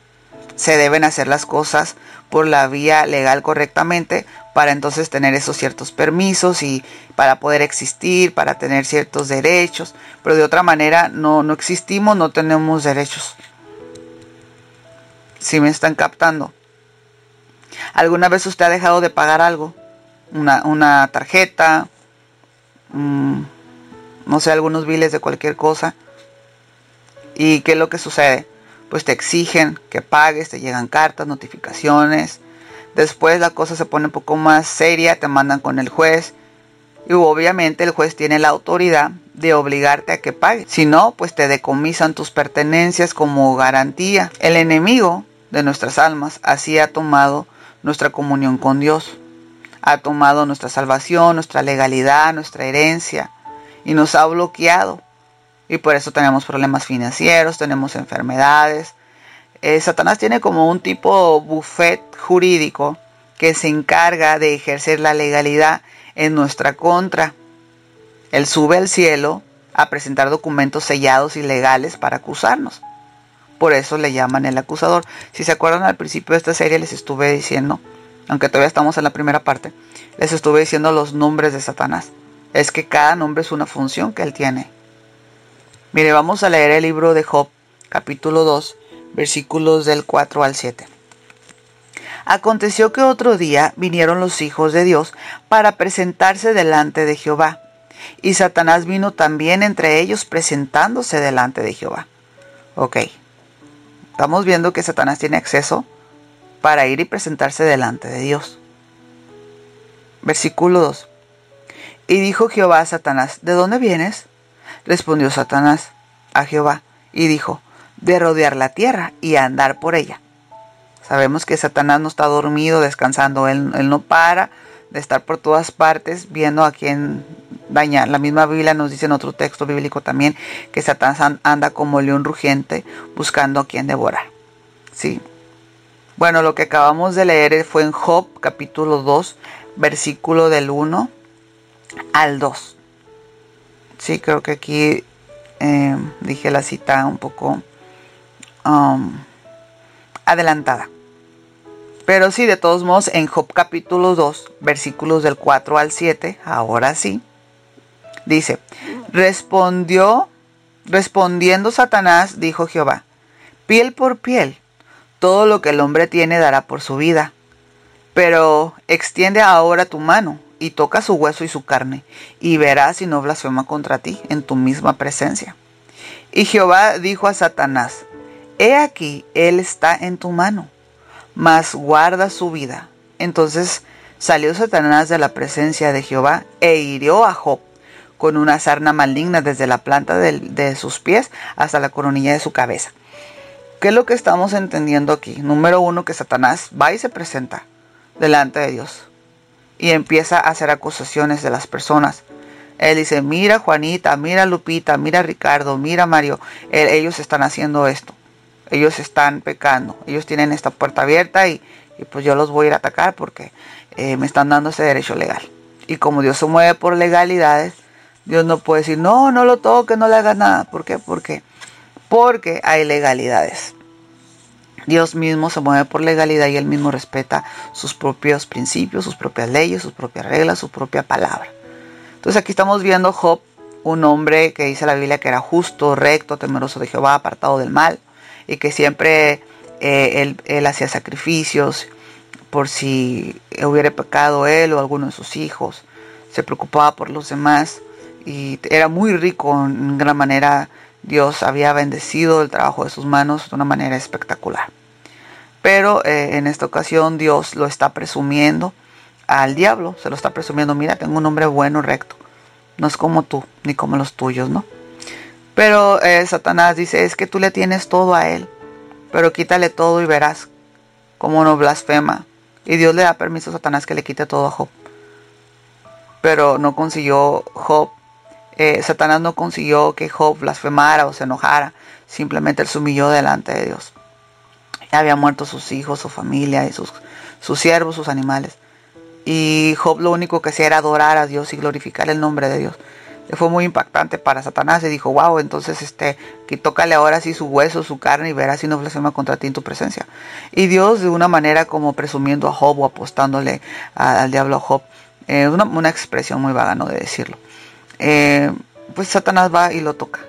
Se deben hacer las cosas por la vía legal correctamente para entonces tener esos ciertos permisos y para poder existir, para tener ciertos derechos, pero de otra manera no, no existimos, no tenemos derechos. Si me están captando. ¿Alguna vez usted ha dejado de pagar algo? Una, tarjeta, mm, no sé, algunos biles de cualquier cosa. ¿Y qué es lo que sucede? Pues te exigen que pagues, te llegan cartas, notificaciones, Después la cosa se pone un poco más seria, te mandan con el juez y obviamente el juez tiene la autoridad de obligarte a que pagues. Si no, pues te decomisan tus pertenencias como garantía. El enemigo de nuestras almas así ha tomado nuestra comunión con Dios. Ha tomado nuestra salvación, nuestra legalidad, nuestra herencia y nos ha bloqueado. Y por eso tenemos problemas financieros, tenemos enfermedades, eh, Satanás tiene como un tipo buffet jurídico que se encarga de ejercer la legalidad en nuestra contra. Él sube al cielo a presentar documentos sellados y legales para acusarnos. Por eso le llaman el acusador. Si se acuerdan al principio de esta serie les estuve diciendo, aunque todavía estamos en la primera parte, les estuve diciendo los nombres de Satanás. Es que cada nombre es una función que él tiene. Mire, vamos a leer el libro de Job, capítulo 2, versículos del 4 al 7. Aconteció que otro día vinieron los hijos de Dios para presentarse delante de Jehová, y Satanás vino también entre ellos presentándose delante de Jehová. Ok, estamos viendo que Satanás tiene acceso para ir y presentarse delante de Dios. Versículo 2. Y dijo Jehová a Satanás, ¿de dónde vienes? Respondió Satanás a Jehová y dijo, de rodear la tierra y andar por ella. Sabemos que Satanás no está dormido, descansando, él, no para de estar por todas partes viendo a quién daña. La misma Biblia nos dice en otro texto bíblico también que Satanás anda como león rugiente buscando a quien devorar. Sí. Bueno, lo que acabamos de leer fue en Job capítulo 2, versículo del 1 al 2. Sí, creo que aquí eh, dije la cita un poco Um, adelantada. Pero sí, de todos modos, en Job capítulo 2, versículos del 4 al 7, ahora sí, dice, respondió, respondiendo Satanás, dijo Jehová, piel por piel, todo lo que el hombre tiene dará por su vida. Pero extiende ahora tu mano y toca su hueso y su carne, y verás si no blasfema contra ti en tu misma presencia. Y Jehová dijo a Satanás, He aquí, Él está en tu mano, mas guarda su vida, Entonces salió Satanás de la presencia de Jehová e hirió a Job con una sarna maligna desde la planta de, sus pies hasta la coronilla de su cabeza. ¿Qué es lo que estamos entendiendo aquí? Número uno, que Satanás va y se presenta delante de Dios y empieza a hacer acusaciones de las personas. Él dice, mira Juanita, mira Lupita, mira Ricardo, mira Mario, ellos están haciendo esto, ellos están pecando, ellos tienen esta puerta abierta y, pues yo los voy a ir a atacar porque eh, me están dando ese derecho legal. Y como Dios se mueve por legalidades, Dios no puede decir, no, no lo toque, no le hagas nada. ¿Por qué? Porque, porque hay legalidades. Dios mismo se mueve por legalidad y él mismo respeta sus propios principios, sus propias leyes, sus propias reglas, su propia palabra. Entonces aquí estamos viendo Job, un hombre que dice la Biblia que era justo, recto, temeroso de Jehová, apartado del mal, y que siempre eh, él, él hacía sacrificios por si hubiera pecado él o alguno de sus hijos, se preocupaba por los demás y era muy rico en gran manera. Dios había bendecido el trabajo de sus manos de una manera espectacular. Pero eh, en esta ocasión Dios lo está presumiendo al diablo, se lo está presumiendo, mira, tengo un hombre bueno, recto, no es como tú, ni como los tuyos, ¿no? Pero eh, Satanás dice, es que tú le tienes todo a él, pero quítale todo y verás cómo no blasfema. Y Dios le da permiso a Satanás que le quite todo a Job. Pero no consiguió Job eh, Satanás no consiguió que Job blasfemara o se enojara, simplemente él se humilló delante de Dios. Ya había muerto sus hijos, su familia y sus, sus siervos, sus animales. Y Job lo único que hacía era adorar a Dios y glorificar el nombre de Dios. Fue muy impactante para Satanás y dijo, wow, entonces este, que tócale ahora sí su hueso, su carne y verás si no blasfema contra ti en tu presencia. Y Dios de una manera como presumiendo a Job o apostándole al diablo a Job, eh, una, una expresión muy vaga, ¿no? De decirlo. Eh, pues Satanás va y lo toca.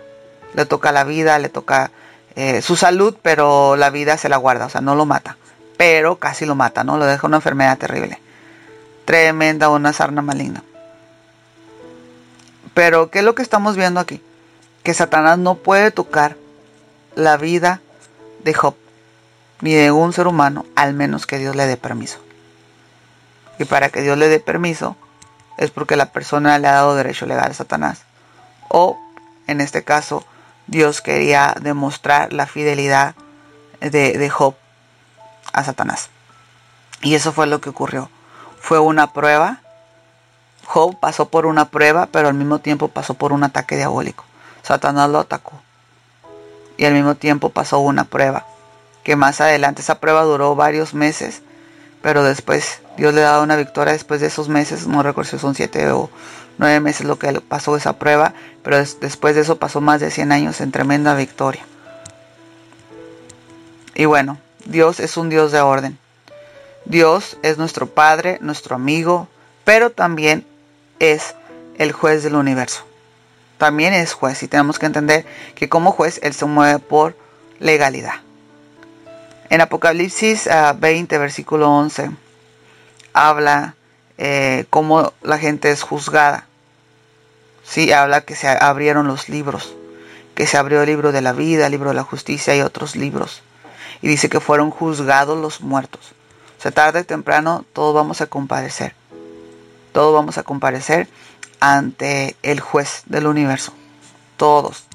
Le toca la vida, le toca eh, su salud, pero la vida se la guarda, o sea, no lo mata. Pero casi lo mata, ¿no? Lo deja una enfermedad terrible. Tremenda, una sarna maligna. Pero, ¿qué es lo que estamos viendo aquí? Que Satanás no puede tocar la vida de Job, ni de un ser humano, al menos que Dios le dé permiso. Y para que Dios le dé permiso, es porque la persona le ha dado derecho legal a Satanás. O, en este caso, Dios quería demostrar la fidelidad de, Job a Satanás. Y eso fue lo que ocurrió. Fue una prueba. Job pasó por una prueba, pero al mismo tiempo pasó por un ataque diabólico. Satanás lo atacó. Y al mismo tiempo pasó una prueba. Que más adelante esa prueba duró varios meses pero después Dios le da una victoria después de esos meses, no recuerdo si son siete o nueve meses lo que pasó esa prueba, pero después de eso pasó más de 100 años en tremenda victoria. Y bueno, Dios es un Dios de orden. Dios es nuestro Padre, nuestro amigo, pero también es el juez del universo. También es juez y tenemos que entender que como juez Él se mueve por legalidad. En Apocalipsis 20, ah, versículo 11, habla eh, cómo la gente es juzgada. Sí, habla que se abrieron los libros, que se abrió el libro de la vida, el libro de la justicia y otros libros. Y dice que fueron juzgados los muertos. O sea, tarde o temprano todos vamos a comparecer. Todos vamos a comparecer ante el juez del universo. Todos.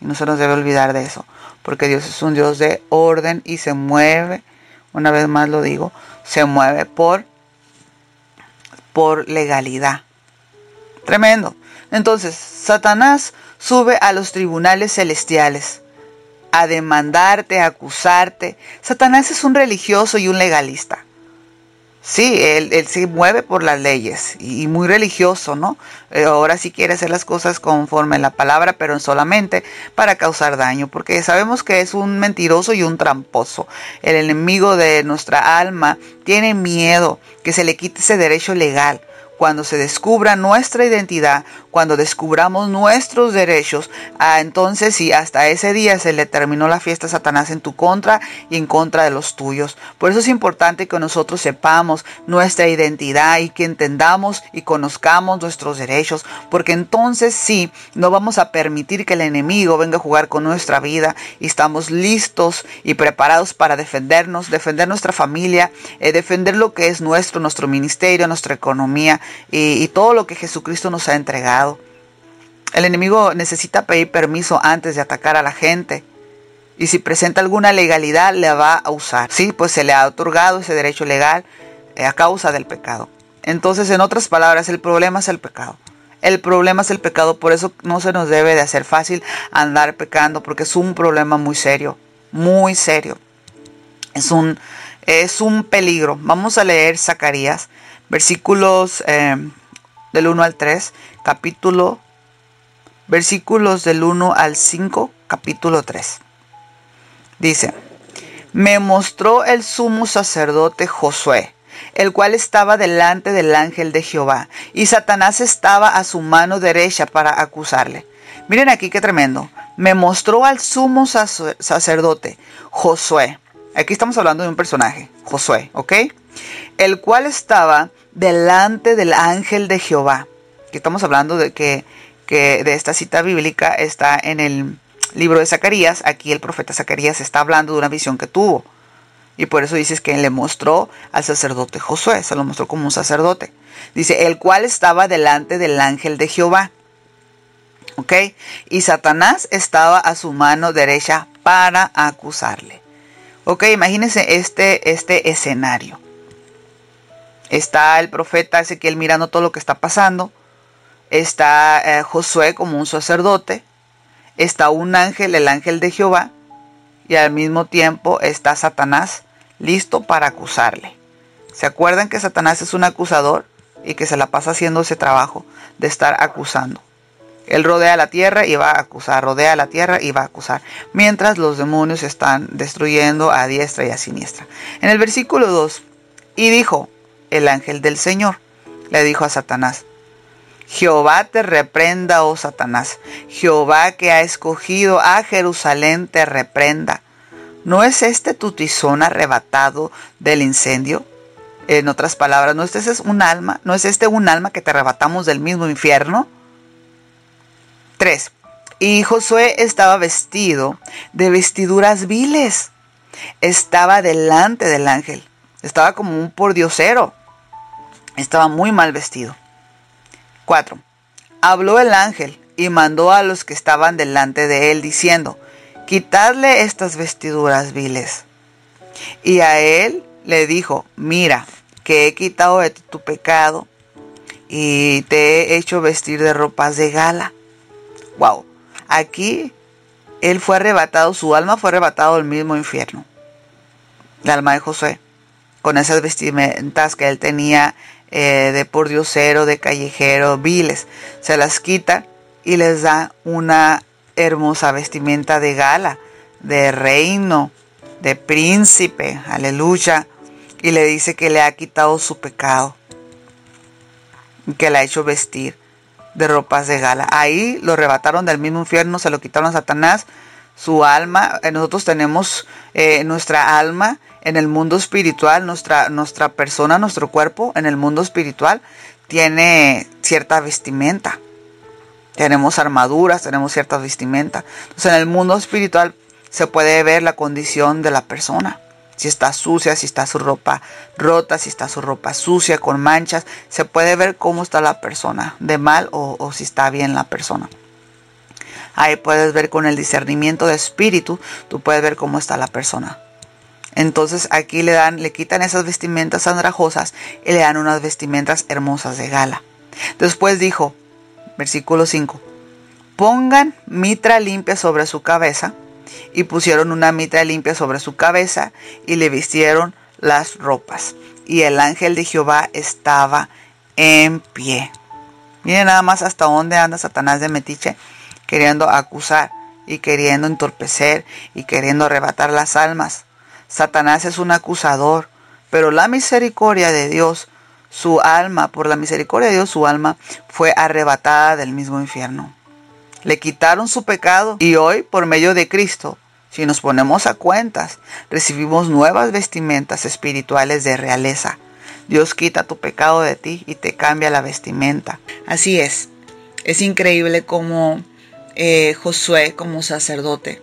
Y no se nos debe olvidar de eso porque Dios es un Dios de orden y se mueve, una vez más lo digo, se mueve por, por legalidad. Tremendo. Entonces, Satanás sube a los tribunales celestiales a demandarte, a acusarte. Satanás es un religioso y un legalista. Sí, él, se mueve por las leyes y, muy religioso, ¿no? Eh, ahora sí quiere hacer las cosas conforme la palabra, pero solamente para causar daño, porque sabemos que es un mentiroso y un tramposo. El enemigo de nuestra alma tiene miedo que se le quite ese derecho legal cuando se descubra nuestra identidad, cuando descubramos nuestros derechos, ah, entonces sí, hasta ese día se le terminó la fiesta a Satanás en tu contra y en contra de los tuyos. Por eso es importante que nosotros sepamos nuestra identidad y que entendamos y conozcamos nuestros derechos, porque entonces sí, no vamos a permitir que el enemigo venga a jugar con nuestra vida y estamos listos y preparados para defendernos, defender nuestra familia, eh, defender lo que es nuestro, nuestro ministerio, nuestra economía y, todo lo que Jesucristo nos ha entregado. El enemigo necesita pedir permiso antes de atacar a la gente. Y si presenta alguna legalidad, le va a usar. Sí, pues se le ha otorgado ese derecho legal eh, a causa del pecado. Entonces, en otras palabras, el problema es el pecado. El problema es el pecado, por eso no se nos debe de hacer fácil andar pecando, porque es un problema muy serio, muy serio. Es un, es un peligro. Vamos a leer Zacarías, versículos eh, del 1 al 3, capítulo, versículos del 1 al 5, capítulo 3. Dice, me mostró el sumo sacerdote Josué el cual estaba delante del ángel de Jehová, y Satanás estaba a su mano derecha para acusarle. Miren aquí qué tremendo. Me mostró al sumo sacerdote, Josué. Aquí estamos hablando de un personaje, Josué, ¿ok? El cual estaba delante del ángel de Jehová. Aquí estamos hablando de que, que de esta cita bíblica está en el libro de Zacarías. Aquí el profeta Zacarías está hablando de una visión que tuvo. Y por eso dices que le mostró al sacerdote Josué, se lo mostró como un sacerdote. Dice, el cual estaba delante del ángel de Jehová. ¿Ok? Y Satanás estaba a su mano derecha para acusarle. Ok, imagínense este, este escenario. Está el profeta Ezequiel mirando todo lo que está pasando. Está eh, Josué como un sacerdote. Está un ángel, el ángel de Jehová y al mismo tiempo está Satanás listo para acusarle. ¿Se acuerdan que Satanás es un acusador y que se la pasa haciendo ese trabajo de estar acusando? Él rodea la tierra y va a acusar, rodea la tierra y va a acusar, mientras los demonios están destruyendo a diestra y a siniestra. En el versículo 2, y dijo el ángel del Señor, le dijo a Satanás, Jehová te reprenda, oh Satanás. Jehová que ha escogido a Jerusalén te reprenda. ¿No es este tu tizón arrebatado del incendio? En otras palabras, ¿no es este un alma? ¿No es este un alma que te arrebatamos del mismo infierno? 3. Y Josué estaba vestido de vestiduras viles. Estaba delante del ángel. Estaba como un pordiosero. Estaba muy mal vestido. 4. Habló el ángel y mandó a los que estaban delante de él diciendo, quitadle estas vestiduras viles. Y a él le dijo, mira, que he quitado de tu pecado y te he hecho vestir de ropas de gala. Wow, aquí él fue arrebatado, su alma fue arrebatado del mismo infierno. El alma de José, con esas vestimentas que él tenía eh, de pordiosero, de callejero, viles. Se las quita y les da una hermosa vestimenta de gala, de reino, de príncipe, aleluya. Y le dice que le ha quitado su pecado, que le ha hecho vestir de ropas de gala. Ahí lo arrebataron del mismo infierno, se lo quitaron a Satanás, su alma. Eh, nosotros tenemos eh, nuestra alma en el mundo espiritual, nuestra, nuestra persona, nuestro cuerpo en el mundo espiritual tiene cierta vestimenta. Tenemos armaduras, tenemos cierta vestimenta. Entonces en el mundo espiritual se puede ver la condición de la persona. Si está sucia, si está su ropa rota, si está su ropa sucia con manchas, se puede ver cómo está la persona, de mal o, o si está bien la persona. Ahí puedes ver con el discernimiento de espíritu, tú puedes ver cómo está la persona. Entonces aquí le dan, le quitan esas vestimentas andrajosas y le dan unas vestimentas hermosas de gala. Después dijo, versículo 5, pongan mitra limpia sobre su cabeza. Y pusieron una mitra limpia sobre su cabeza y le vistieron las ropas. Y el ángel de Jehová estaba en pie. Miren nada más hasta dónde anda Satanás de Metiche, queriendo acusar y queriendo entorpecer y queriendo arrebatar las almas. Satanás es un acusador, pero la misericordia de Dios su alma, por la misericordia de Dios, su alma fue arrebatada del mismo infierno. Le quitaron su pecado y hoy, por medio de Cristo, si nos ponemos a cuentas, recibimos nuevas vestimentas espirituales de realeza. Dios quita tu pecado de ti y te cambia la vestimenta. Así es. Es increíble como eh, Josué, como sacerdote,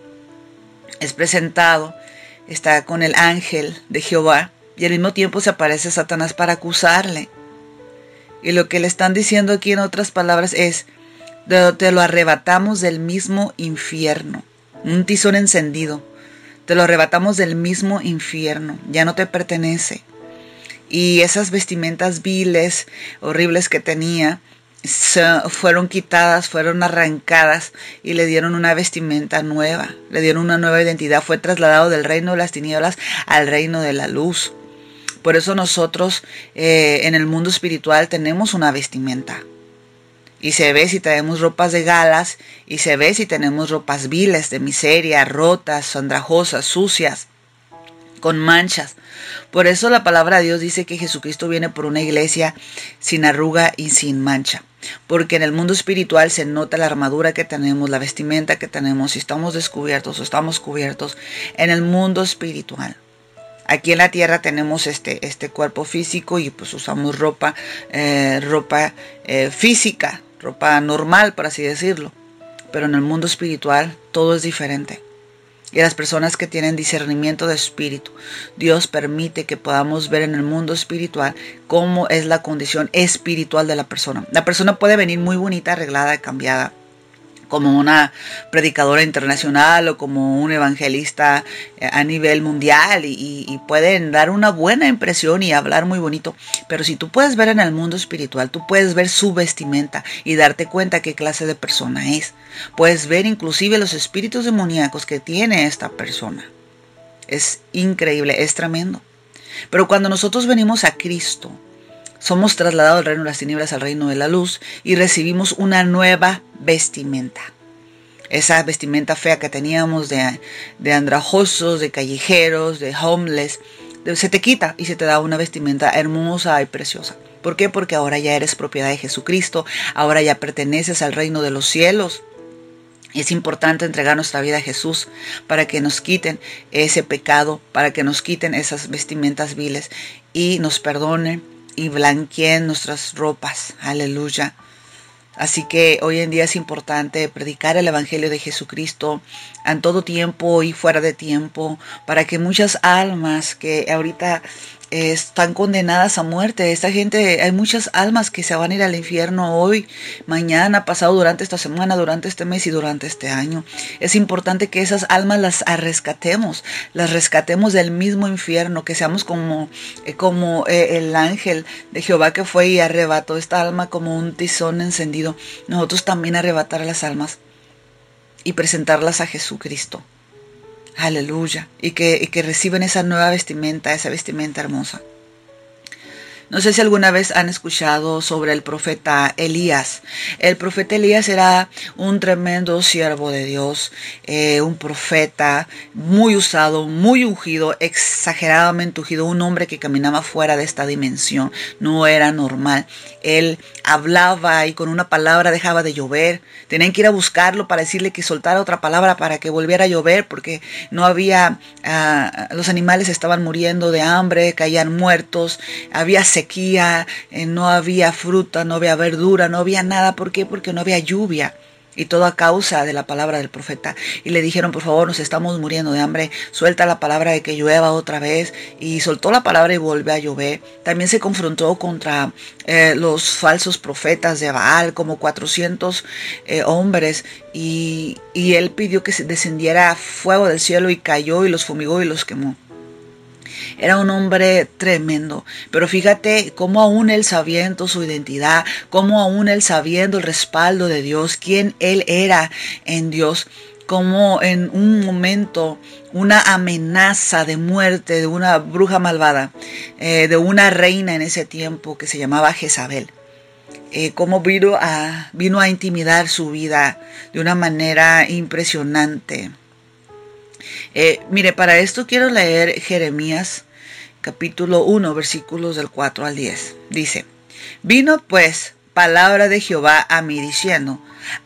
es presentado, está con el ángel de Jehová y al mismo tiempo se aparece Satanás para acusarle. Y lo que le están diciendo aquí en otras palabras es, te lo arrebatamos del mismo infierno un tizón encendido. Te lo arrebatamos del mismo infierno, ya no te pertenece. Y esas vestimentas viles, horribles que tenía, fueron quitadas, fueron arrancadas y le dieron una vestimenta nueva, le dieron una nueva identidad, fue trasladado del reino de las tinieblas al reino de la luz. Por eso nosotros eh, en el mundo espiritual tenemos una vestimenta, y se ve si tenemos ropas de galas, y se ve si tenemos ropas viles, de miseria, rotas, andrajosas, sucias, con manchas. Por eso la palabra de Dios dice que Jesucristo viene por una iglesia sin arruga y sin mancha. Porque en el mundo espiritual se nota la armadura que tenemos, la vestimenta que tenemos, si estamos descubiertos o estamos cubiertos en el mundo espiritual. Aquí en la tierra tenemos este, este cuerpo físico y pues usamos ropa, eh, ropa eh, física, ropa normal, por así decirlo. Pero en el mundo espiritual todo es diferente. Y las personas que tienen discernimiento de espíritu, Dios permite que podamos ver en el mundo espiritual cómo es la condición espiritual de la persona. La persona puede venir muy bonita, arreglada, cambiada, como una predicadora internacional o como un evangelista eh, a nivel mundial y, pueden dar una buena impresión y hablar muy bonito. Pero si tú puedes ver en el mundo espiritual, tú puedes ver su vestimenta y darte cuenta qué clase de persona es. Puedes ver inclusive los espíritus demoníacos que tiene esta persona. Es increíble, es tremendo. Pero cuando nosotros venimos a Cristo, somos trasladados del reino de las tinieblas al reino de la luz y recibimos una nueva vestimenta. Esa vestimenta fea que teníamos de, de andrajosos, de callejeros, de homeless, se te quita y se te da una vestimenta hermosa y preciosa. ¿Por qué? Porque ahora ya eres propiedad de Jesucristo, ahora ya perteneces al reino de los cielos. Es importante entregar nuestra vida a Jesús para que nos quiten ese pecado, para que nos quiten esas vestimentas viles y nos perdonen y blanqueen nuestras ropas. Aleluya. Así que hoy en día es importante predicar el Evangelio de Jesucristo en todo tiempo y fuera de tiempo, para que muchas almas que ahorita están condenadas a muerte. Esta gente, hay muchas almas que se van a ir al infierno hoy, mañana, pasado, durante esta semana, durante este mes y durante este año. Es importante que esas almas las rescatemos, las rescatemos del mismo infierno, que seamos como, eh, como eh, el ángel de Jehová que fue y arrebató esta alma como un tizón encendido. Nosotros también arrebatar las almas y presentarlas a Jesucristo. Aleluya. Y que, y que reciben esa nueva vestimenta, esa vestimenta hermosa. No sé si alguna vez han escuchado sobre el profeta Elías. El profeta Elías era un tremendo siervo de Dios, eh, un profeta muy usado, muy ungido, exageradamente ungido, un hombre que caminaba fuera de esta dimensión, no era normal. Él hablaba y con una palabra dejaba de llover. Tenían que ir a buscarlo para decirle que soltara otra palabra para que volviera a llover porque no había, ah, los animales estaban muriendo de hambre, caían muertos, había sequía, eh, no había fruta, no había verdura, no había nada. ¿Por qué? Porque no había lluvia y todo a causa de la palabra del profeta. Y le dijeron, por favor, nos estamos muriendo de hambre, suelta la palabra de que llueva otra vez. Y soltó la palabra y volvió a llover. También se confrontó contra eh, los falsos profetas de Baal, como 400 eh, hombres. Y, y él pidió que se descendiera fuego del cielo y cayó y los fumigó y los quemó. Era un hombre tremendo, pero fíjate cómo aún él sabiendo su identidad, cómo aún él sabiendo el respaldo de Dios, quién él era en Dios, como en un momento una amenaza de muerte de una bruja malvada, eh, de una reina en ese tiempo que se llamaba Jezabel. Eh, cómo vino a, vino a intimidar su vida de una manera impresionante. Eh, mire, para esto quiero leer Jeremías capítulo 1, versículos del 4 al 10. Dice, vino pues palabra de Jehová a mí diciendo,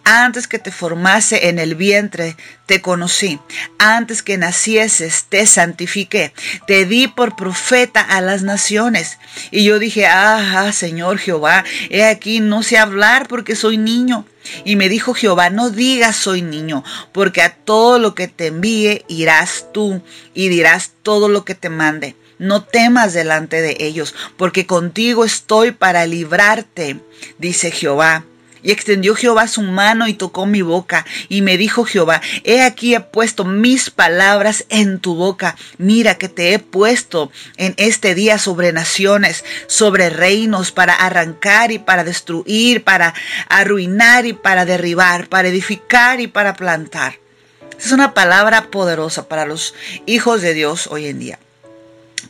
antes que te formase en el vientre, te conocí. Antes que nacieses, te santifiqué. Te di por profeta a las naciones. Y yo dije, ah, Señor Jehová, he aquí, no sé hablar porque soy niño. Y me dijo Jehová, no digas soy niño, porque a todo lo que te envíe irás tú y dirás todo lo que te mande. No temas delante de ellos, porque contigo estoy para librarte, dice Jehová. Y extendió Jehová su mano y tocó mi boca. Y me dijo Jehová, he aquí he puesto mis palabras en tu boca. Mira que te he puesto en este día sobre naciones, sobre reinos, para arrancar y para destruir, para arruinar y para derribar, para edificar y para plantar. Es una palabra poderosa para los hijos de Dios hoy en día.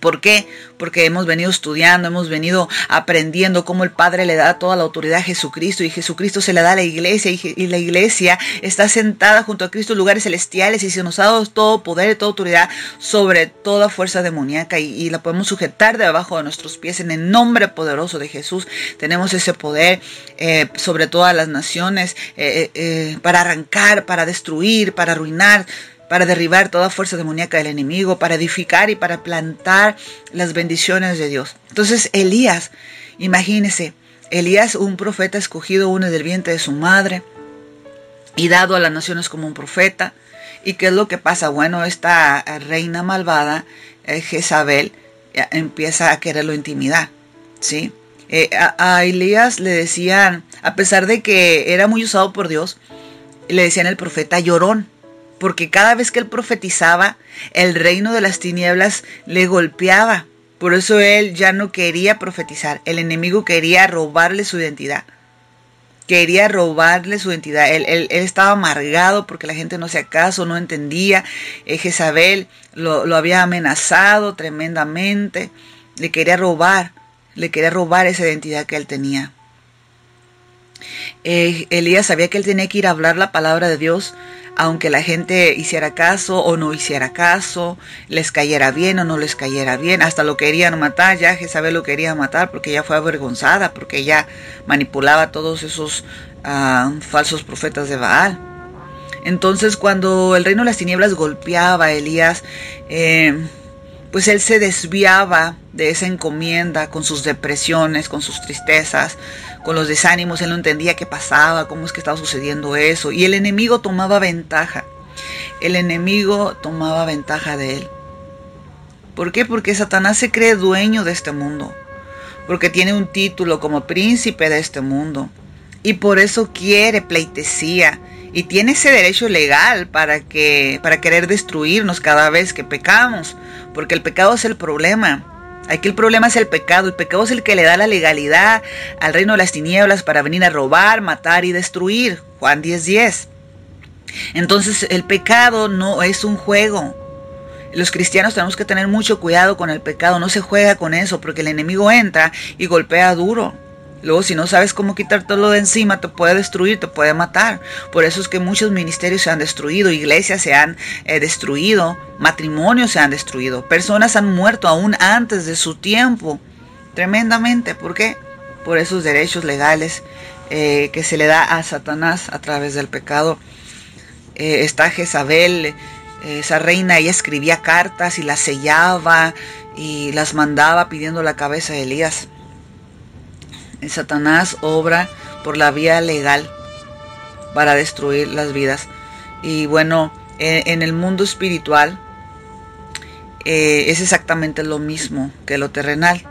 ¿Por qué? Porque hemos venido estudiando, hemos venido aprendiendo cómo el Padre le da toda la autoridad a Jesucristo y Jesucristo se le da a la iglesia y, la iglesia está sentada junto a Cristo en lugares celestiales y se nos ha dado todo poder y toda autoridad sobre toda fuerza demoníaca y, la podemos sujetar debajo de nuestros pies en el nombre poderoso de Jesús. Tenemos ese poder eh, sobre todas las naciones eh, eh, para arrancar, para destruir, para arruinar para derribar toda fuerza demoníaca del enemigo, para edificar y para plantar las bendiciones de Dios. Entonces Elías, imagínese, Elías, un profeta escogido uno del vientre de su madre y dado a las naciones como un profeta. ¿Y qué es lo que pasa? Bueno, esta reina malvada, eh, Jezabel, empieza a quererlo intimidar, ¿sí? Eh, a, a, Elías le decían, a pesar de que era muy usado por Dios, le decían el profeta llorón, porque cada vez que él profetizaba, el reino de las tinieblas le golpeaba. Por eso él ya no quería profetizar. El enemigo quería robarle su identidad. Quería robarle su identidad. Él, estaba amargado porque la gente no hacía caso, no entendía. Eh, Jezabel lo, lo había amenazado tremendamente. Le quería robar, le quería robar esa identidad que él tenía. Eh, Elías sabía que él tenía que ir a hablar la palabra de Dios aunque la gente hiciera caso o no hiciera caso, les cayera bien o no les cayera bien, hasta lo querían matar, ya Jezabel lo quería matar porque ella fue avergonzada, porque ella manipulaba a todos esos ah, falsos profetas de Baal. Entonces cuando el reino de las tinieblas golpeaba a Elías, eh, pues él se desviaba de esa encomienda con sus depresiones, con sus tristezas, con los desánimos, él no entendía qué pasaba, cómo es que estaba sucediendo eso, y el enemigo tomaba ventaja, el enemigo tomaba ventaja de él. ¿Por qué? Porque Satanás se cree dueño de este mundo, porque tiene un título como príncipe de este mundo, y por eso quiere pleitesía, y tiene ese derecho legal para que para querer destruirnos cada vez que pecamos, porque el pecado es el problema. Aquí el problema es el pecado. El pecado es el que le da la legalidad al reino de las tinieblas para venir a robar, matar y destruir. Juan 10:10. Entonces el pecado no es un juego. Los cristianos tenemos que tener mucho cuidado con el pecado. No se juega con eso porque el enemigo entra y golpea duro. Luego, si no sabes cómo quitártelo de encima, te puede destruir, te puede matar. Por eso es que muchos ministerios se han destruido, iglesias se han eh, destruido, matrimonios se han destruido, personas han muerto aún antes de su tiempo. Tremendamente. ¿Por qué? Por esos derechos legales eh, que se le da a Satanás a través del pecado. Eh, está Jezabel, esa reina, ella escribía cartas y las sellaba y las mandaba pidiendo la cabeza de Elías. Satanás obra por la vía legal para destruir las vidas. Y bueno, en, el mundo espiritual eh, es exactamente lo mismo que lo terrenal.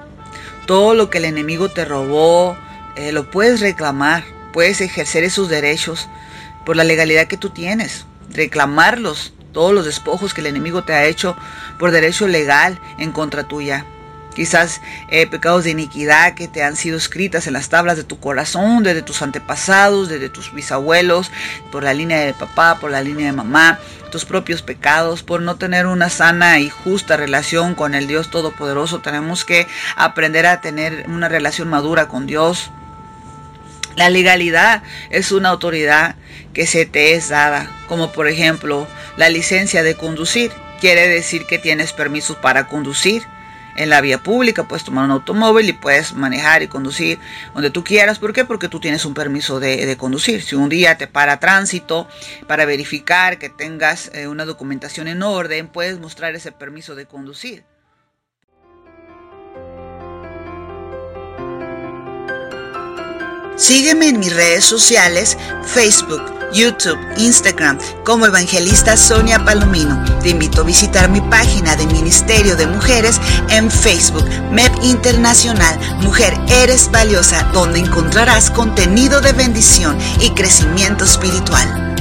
Todo lo que el enemigo te robó, eh, lo puedes reclamar, puedes ejercer esos derechos por la legalidad que tú tienes, reclamarlos, todos los despojos que el enemigo te ha hecho por derecho legal en contra tuya quizás eh, pecados de iniquidad que te han sido escritas en las tablas de tu corazón, desde tus antepasados, desde tus bisabuelos, por la línea de papá, por la línea de mamá, tus propios pecados, por no tener una sana y justa relación con el Dios Todopoderoso. Tenemos que aprender a tener una relación madura con Dios. La legalidad es una autoridad que se te es dada, como por ejemplo la licencia de conducir. Quiere decir que tienes permiso para conducir en la vía pública, puedes tomar un automóvil y puedes manejar y conducir donde tú quieras. ¿Por qué? Porque tú tienes un permiso de, conducir. Si un día te para tránsito para verificar que tengas eh, una documentación en orden, puedes mostrar ese permiso de conducir. Sígueme en mis redes sociales, Facebook, YouTube, Instagram como Evangelista Sonia Palomino. Te invito a visitar mi página de Ministerio de Mujeres en Facebook, MEP Internacional, Mujer Eres Valiosa, donde encontrarás contenido de bendición y crecimiento espiritual.